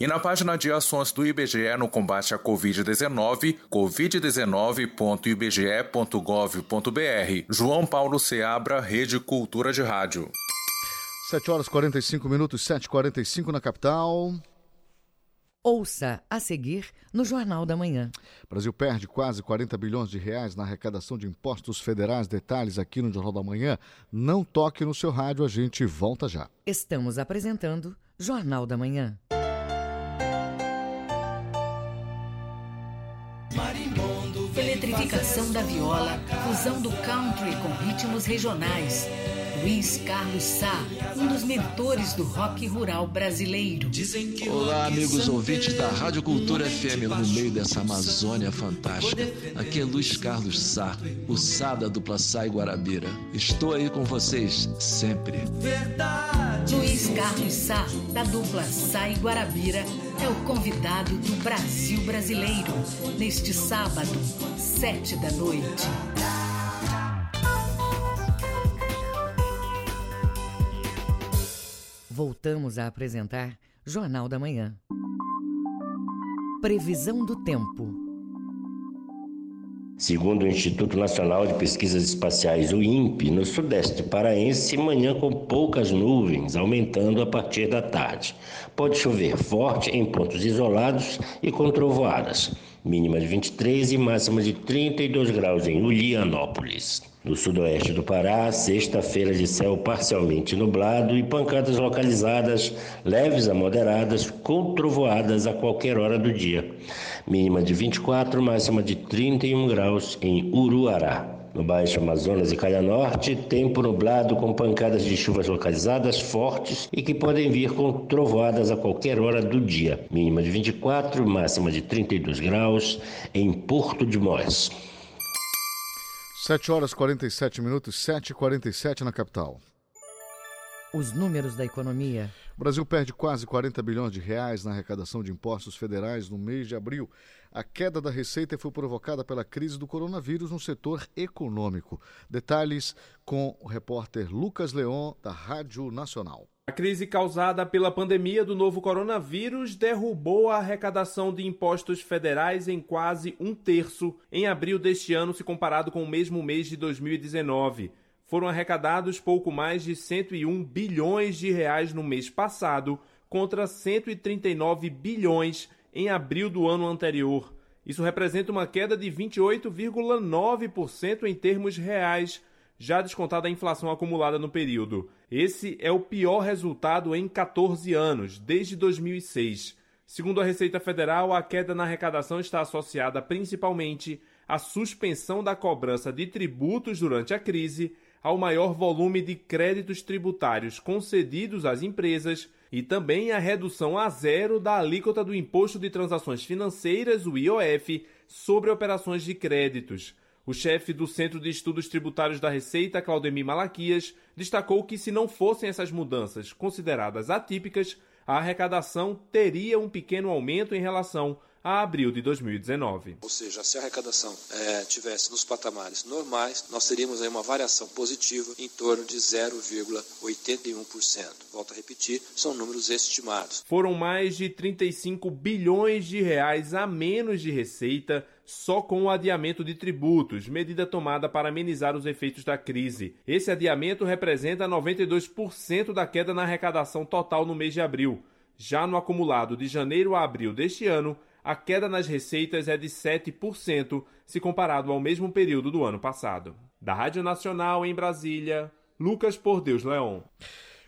e na página de ações do IBGE no combate à Covid-19, covid19.ibge.gov.br. João Paulo Seabra, Rede Cultura de Rádio. 7 horas 45 minutos, 7h45 na capital. Ouça a seguir no Jornal da Manhã. O Brasil perde quase 40 bilhões de reais na arrecadação de impostos federais. Detalhes aqui no Jornal da Manhã. Não toque no seu rádio, a gente volta já. Estamos apresentando Jornal da Manhã. Eletrificação da viola, fusão do country com ritmos regionais. Luiz Carlos Sá, um dos mentores do rock rural brasileiro. Olá, amigos ouvintes da Rádio Cultura FM, no meio dessa Amazônia fantástica. Aqui é Luiz Carlos Sá, o Sá da dupla Sá e Guarabira. Estou aí com vocês sempre. Luiz Carlos Sá, da dupla Sá e Guarabira, é o convidado do Brasil Brasileiro, neste sábado, sete da noite. Voltamos a apresentar Jornal da Manhã. Previsão do tempo. Segundo o Instituto Nacional de Pesquisas Espaciais, o INPE, no sudeste paraense, manhã com poucas nuvens, aumentando a partir da tarde. Pode chover forte em pontos isolados e com trovoadas. Mínima de 23 e máxima de 32 graus em Ulianópolis. No sudoeste do Pará, sexta-feira de céu parcialmente nublado e pancadas localizadas, leves a moderadas, com trovoadas a qualquer hora do dia. Mínima de 24, máxima de 31 graus em Uruará. No Baixo Amazonas e Calha Norte, tempo nublado com pancadas de chuvas localizadas fortes e que podem vir com trovoadas a qualquer hora do dia. Mínima de 24, máxima de 32 graus em Porto de Mós. 7 horas 47 minutos, 7 e 47 na capital. Os números da economia. O Brasil perde quase 40 bilhões de reais na arrecadação de impostos federais no mês de abril. A queda da receita foi provocada pela crise do coronavírus no setor econômico. Detalhes com o repórter Lucas Leon, da Rádio Nacional. A crise causada pela pandemia do novo coronavírus derrubou a arrecadação de impostos federais em quase um terço em abril deste ano, se comparado com o mesmo mês de 2019. Foram arrecadados pouco mais de 101 bilhões de reais no mês passado, contra 139 bilhões em abril do ano anterior. Isso representa uma queda de 28,9% em termos reais já descontada a inflação acumulada no período. Esse é o pior resultado em 14 anos, desde 2006. Segundo a Receita Federal, a queda na arrecadação está associada principalmente à suspensão da cobrança de tributos durante a crise, ao maior volume de créditos tributários concedidos às empresas e também à redução a zero da alíquota do Imposto de Transações Financeiras, o IOF, sobre operações de créditos. O chefe do Centro de Estudos Tributários da Receita, Claudemir Malaquias, destacou que se não fossem essas mudanças consideradas atípicas, a arrecadação teria um pequeno aumento em relação a abril de 2019. Ou seja, se a arrecadação é, tivesse nos patamares normais, nós teríamos aí uma variação positiva em torno de 0,81%. Volto a repetir, são números estimados. Foram mais de 35 bilhões de reais a menos de receita só com o adiamento de tributos, medida tomada para amenizar os efeitos da crise. Esse adiamento representa 92% da queda na arrecadação total no mês de abril. Já no acumulado de janeiro a abril deste ano, a queda nas receitas é de 7% se comparado ao mesmo período do ano passado. Da Rádio Nacional em Brasília, Lucas Por Deus Leão.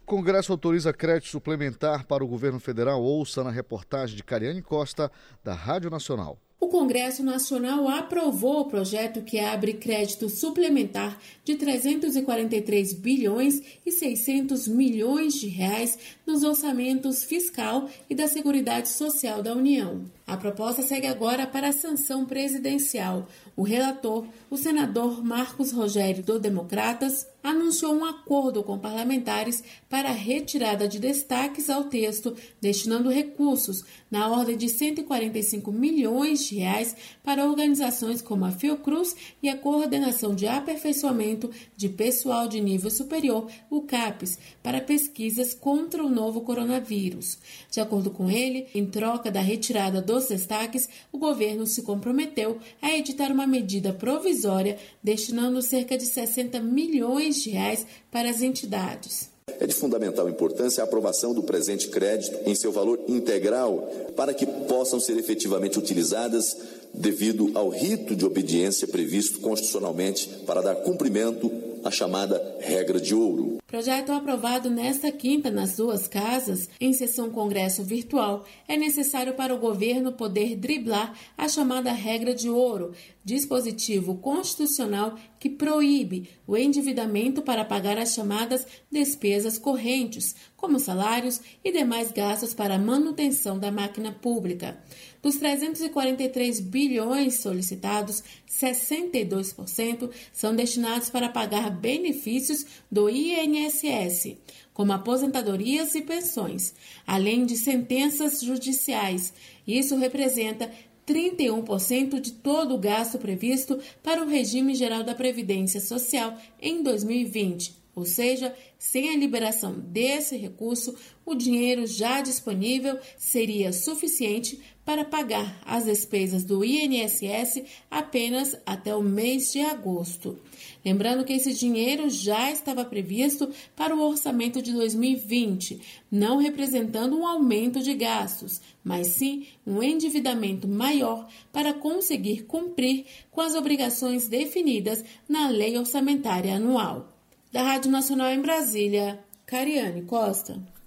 Congresso autoriza crédito suplementar para o governo federal. Ouça na reportagem de Cariane Costa, da Rádio Nacional. O Congresso Nacional aprovou o projeto que abre crédito suplementar de 343 bilhões e 600 milhões de reais nos orçamentos fiscal e da Seguridade Social da União. A proposta segue agora para a sanção presidencial. O relator, o senador Marcos Rogério do Democratas, anunciou um acordo com parlamentares para a retirada de destaques ao texto, destinando recursos na ordem de 145 milhões de reais para organizações como a Fiocruz e a Coordenação de Aperfeiçoamento de Pessoal de Nível Superior, o CAPES, para pesquisas contra o novo coronavírus. De acordo com ele, em troca da retirada dos destaques, o governo se comprometeu a editar uma medida provisória destinando cerca de 60 milhões de reais para as entidades. É de fundamental importância a aprovação do presente crédito em seu valor integral para que possam ser efetivamente utilizadas devido ao rito de obediência previsto constitucionalmente para dar cumprimento à chamada regra de ouro. Projeto aprovado nesta quinta nas duas casas, em sessão congresso virtual, é necessário para o governo poder driblar a chamada regra de ouro, dispositivo constitucional que proíbe o endividamento para pagar as chamadas despesas correntes, como salários e demais gastos para a manutenção da máquina pública. Dos 343 bilhões solicitados, 62% são destinados para pagar benefícios do INSS, como aposentadorias e pensões, além de sentenças judiciais. Isso representa 31% de todo o gasto previsto para o regime geral da Previdência Social em 2020. Ou seja, sem a liberação desse recurso, o dinheiro já disponível seria suficiente para pagar as despesas do INSS apenas até o mês de agosto. Lembrando que esse dinheiro já estava previsto para o orçamento de 2020, não representando um aumento de gastos, mas sim um endividamento maior para conseguir cumprir com as obrigações definidas na Lei Orçamentária Anual. Da Rádio Nacional em Brasília, Cariane Costa.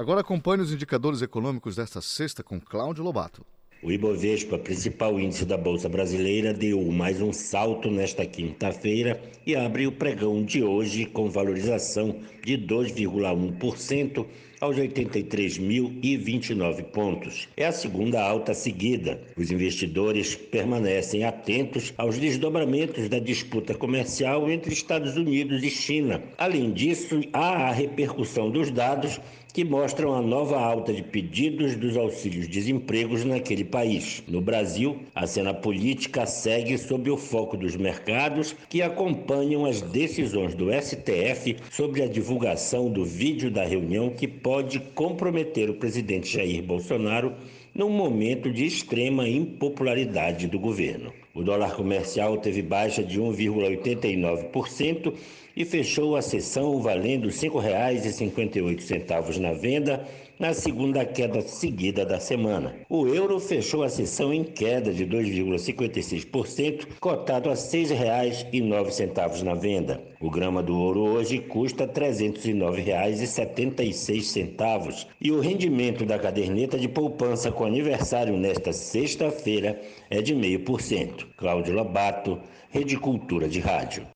Agora acompanhe os indicadores econômicos desta sexta com Cláudio Lobato. O Ibovespa, principal índice da Bolsa Brasileira, deu mais um salto nesta quinta-feira e abre o pregão de hoje com valorização de 2,1% aos 83.029 pontos. É a segunda alta seguida. Os investidores permanecem atentos aos desdobramentos da disputa comercial entre Estados Unidos e China. Além disso, há a repercussão dos dados que mostram a nova alta de pedidos dos auxílios desempregos naquele país. No Brasil, a cena política segue sob o foco dos mercados que acompanham as decisões do STF sobre a divulgação do vídeo da reunião que pode comprometer o presidente Jair Bolsonaro num momento de extrema impopularidade do governo. O dólar comercial teve baixa de 1,89% e fechou a sessão valendo R$ 5,58 na venda, na segunda queda seguida da semana. O euro fechou a sessão em queda de 2,56%, cotado a R$ 6,09 na venda. O grama do ouro hoje custa R$ 309,76 e o rendimento da caderneta de poupança com aniversário nesta sexta-feira é de 0,5%. Cláudio Lobato, Rede Cultura de Rádio.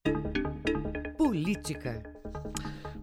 Política.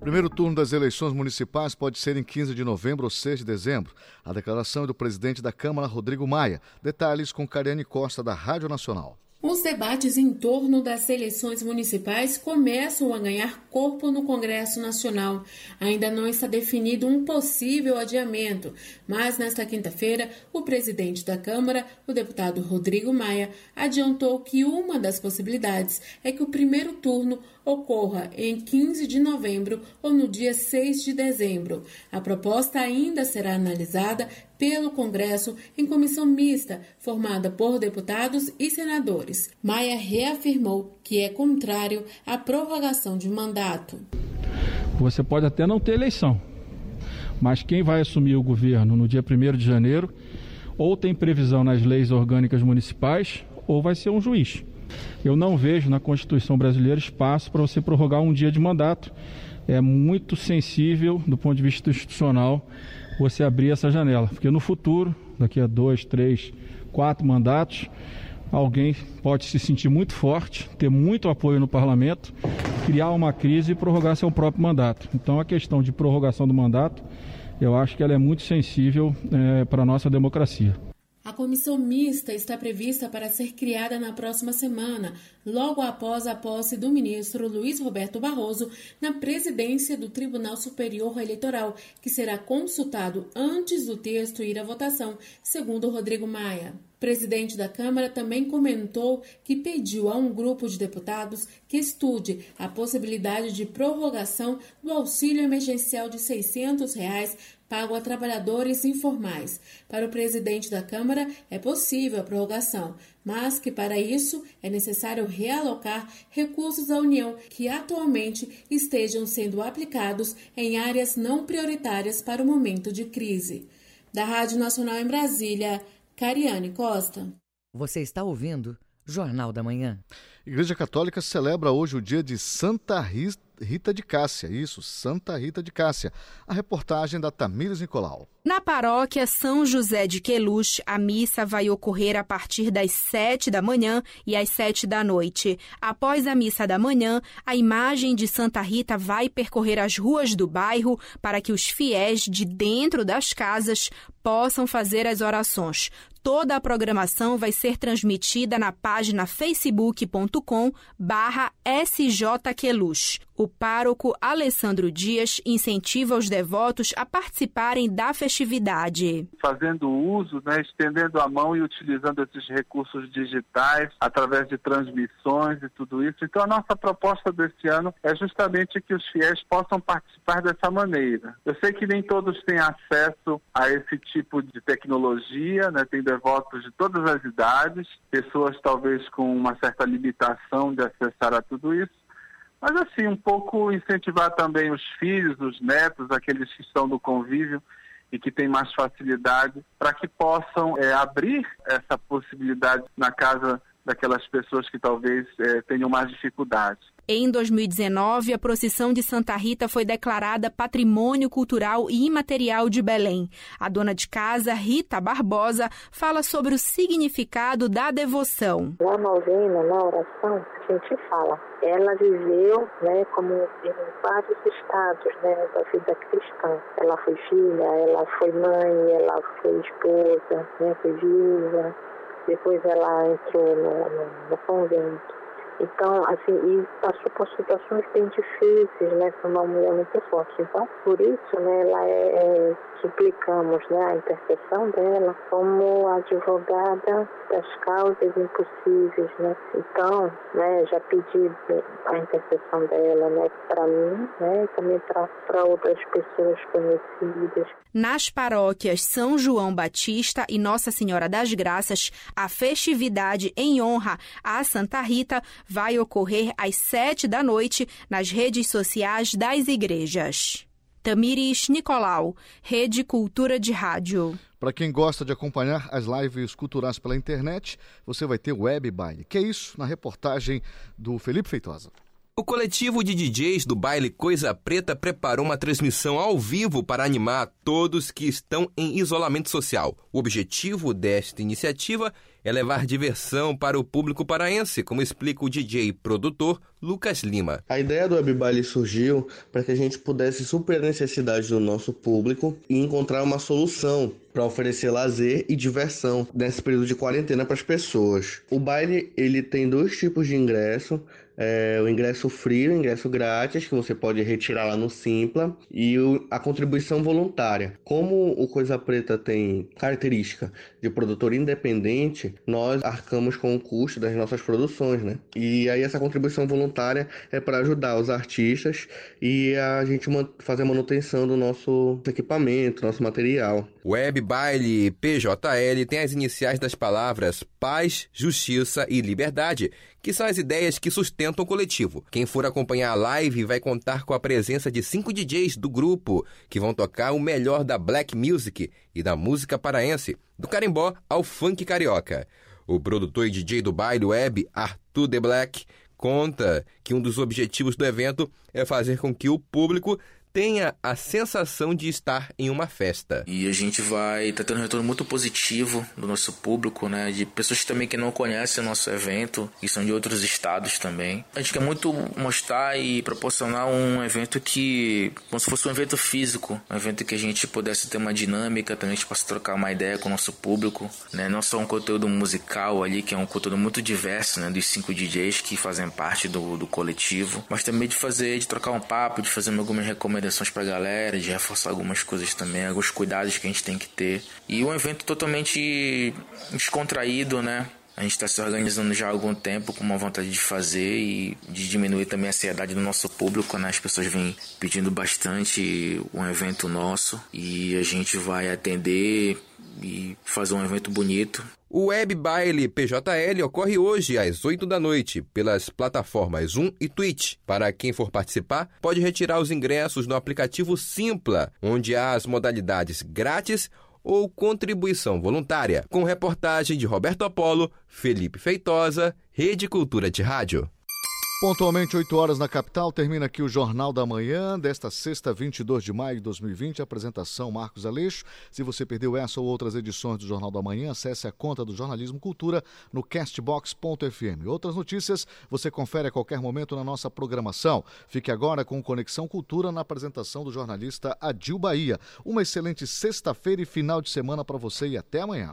Primeiro turno das eleições municipais pode ser em 15 de novembro ou 6 de dezembro. A declaração é do presidente da Câmara, Rodrigo Maia. Detalhes com Cariane Costa, da Rádio Nacional. Os debates em torno das eleições municipais começam a ganhar corpo no Congresso Nacional. Ainda não está definido um possível adiamento, mas nesta quinta-feira, o presidente da Câmara, o deputado Rodrigo Maia, adiantou que uma das possibilidades é que o primeiro turno ocorra em 15 de novembro ou no dia 6 de dezembro. A proposta ainda será analisada pelo Congresso em comissão mista, formada por deputados e senadores. Maia reafirmou que é contrário à prorrogação de mandato. Você pode até não ter eleição, mas quem vai assumir o governo no dia 1 de janeiro ou tem previsão nas leis orgânicas municipais ou vai ser um juiz. Eu não vejo na Constituição brasileira espaço para você prorrogar um dia de mandato. É muito sensível, do ponto de vista institucional, você abrir essa janela. Porque no futuro, daqui a dois, três, quatro mandatos, alguém pode se sentir muito forte, ter muito apoio no parlamento, criar uma crise e prorrogar seu próprio mandato. Então a questão de prorrogação do mandato, eu acho que ela é muito sensível é, para a nossa democracia. A comissão mista está prevista para ser criada na próxima semana, logo após a posse do ministro Luiz Roberto Barroso na presidência do Tribunal Superior Eleitoral, que será consultado antes do texto ir à votação, segundo Rodrigo Maia. O presidente da Câmara também comentou que pediu a um grupo de deputados que estude a possibilidade de prorrogação do auxílio emergencial de 600 reais pago a trabalhadores informais. Para o presidente da Câmara, é possível a prorrogação, mas que para isso é necessário realocar recursos da União que atualmente estejam sendo aplicados em áreas não prioritárias para o momento de crise. Da Rádio Nacional em Brasília, Cariane Costa. Você está ouvindo Jornal da Manhã. Igreja Católica celebra hoje o dia de Santa Rita Rita de Cássia, isso, Santa Rita de Cássia. A reportagem da Tamires Nicolau. Na paróquia São José de Queluz, a missa vai ocorrer a partir das sete da manhã e às sete da noite. Após a missa da manhã, a imagem de Santa Rita vai percorrer as ruas do bairro para que os fiéis de dentro das casas possam fazer as orações. Toda a programação vai ser transmitida na página facebook.com barra sjqueluz. O pároco Alessandro Dias incentiva os devotos a participarem da festividade. Fazendo uso, né, estendendo a mão e utilizando esses recursos digitais através de transmissões e tudo isso. Então, a nossa proposta desse ano é justamente que os fiéis possam participar dessa maneira. Eu sei que nem todos têm acesso a esse tipo de tecnologia, né? tem devotos de todas as idades, pessoas talvez com uma certa limitação de acessar a tudo isso. Mas assim, um pouco incentivar também os filhos, os netos, aqueles que estão no convívio e que têm mais facilidade, para que possam é, abrir essa possibilidade na casa daquelas pessoas que talvez é, tenham mais dificuldade. Em 2019, a procissão de Santa Rita foi declarada Patrimônio Cultural e Imaterial de Belém. A dona de casa, Rita Barbosa, fala sobre o significado da devoção. Na novena, na oração, a gente fala. Ela viveu né, como em vários estados né, da vida cristã. Ela foi filha, ela foi mãe, ela foi esposa, né, foi viúva. Depois ela entrou no, no, no convento então, assim, e passou por situações bem difíceis, né? Foi uma mulher muito forte. Então, por isso, né, ela é, é suplicamos né, a intercessão dela como advogada das causas impossíveis, né? Então, né, já pedi a intercessão dela, né, para mim, né, e também para outras pessoas conhecidas. Nas paróquias São João Batista e Nossa Senhora das Graças, a festividade em honra a Santa Rita vai ocorrer às sete da noite nas redes sociais das igrejas. Tamires Nicolau, Rede Cultura de Rádio. Para quem gosta de acompanhar as lives culturais pela internet, você vai ter Web Baile. Que é isso na reportagem do Felipe Feitosa. O coletivo de DJs do baile Coisa Preta preparou uma transmissão ao vivo para animar todos que estão em isolamento social. O objetivo desta iniciativa é levar diversão para o público paraense, como explica o DJ e produtor Lucas Lima. A ideia do Web Baile surgiu para que a gente pudesse suprir a necessidade do nosso público e encontrar uma solução para oferecer lazer e diversão nesse período de quarentena para as pessoas. O baile ele tem dois tipos de ingresso é, o ingresso free, o ingresso grátis, que você pode retirar lá no Simpla, e o, a contribuição voluntária. Como o Coisa Preta tem característica de produtor independente, nós arcamos com o custo das nossas produções, né? E aí essa contribuição voluntária é para ajudar os artistas e a gente fazer a manutenção do nosso equipamento, nosso material. Web Baile PJL tem as iniciais das palavras paz, justiça e liberdade que são as ideias que sustentam o coletivo. Quem for acompanhar a live vai contar com a presença de cinco DJs do grupo, que vão tocar o melhor da black music e da música paraense, do carimbó ao funk carioca. O produtor e DJ do baile web, Arthur The Black, conta que um dos objetivos do evento é fazer com que o público tenha a sensação de estar em uma festa. E a gente vai tá tendo um retorno muito positivo do nosso público, né? De pessoas também que não conhecem o nosso evento e são de outros estados também. A gente quer muito mostrar e proporcionar um evento que, como se fosse um evento físico, um evento que a gente pudesse ter uma dinâmica, também a gente possa trocar uma ideia com o nosso público, né? Não só um conteúdo musical ali, que é um conteúdo muito diverso, né? Dos cinco DJs que fazem parte do, do coletivo, mas também de fazer, de trocar um papo, de fazer algumas recomendações recomendações pra galera, de reforçar algumas coisas também, alguns cuidados que a gente tem que ter. E um evento totalmente descontraído, né? A gente está se organizando já há algum tempo com uma vontade de fazer e de diminuir também a ansiedade do nosso público, né? As pessoas vêm pedindo bastante um evento nosso e a gente vai atender e fazer um evento bonito. O Web Baile PJL ocorre hoje às 8 da noite pelas plataformas Zoom e Twitch. Para quem for participar, pode retirar os ingressos no aplicativo Simpla, onde há as modalidades grátis ou contribuição voluntária. Com reportagem de Roberto Apolo, Felipe Feitosa, Rede Cultura de Rádio. Pontualmente 8 horas na capital, termina aqui o Jornal da Manhã desta sexta, 22 de maio de 2020. Apresentação Marcos Aleixo. Se você perdeu essa ou outras edições do Jornal da Manhã, acesse a conta do Jornalismo Cultura no castbox.fm. Outras notícias você confere a qualquer momento na nossa programação. Fique agora com Conexão Cultura na apresentação do jornalista Adil Bahia. Uma excelente sexta-feira e final de semana para você e até amanhã.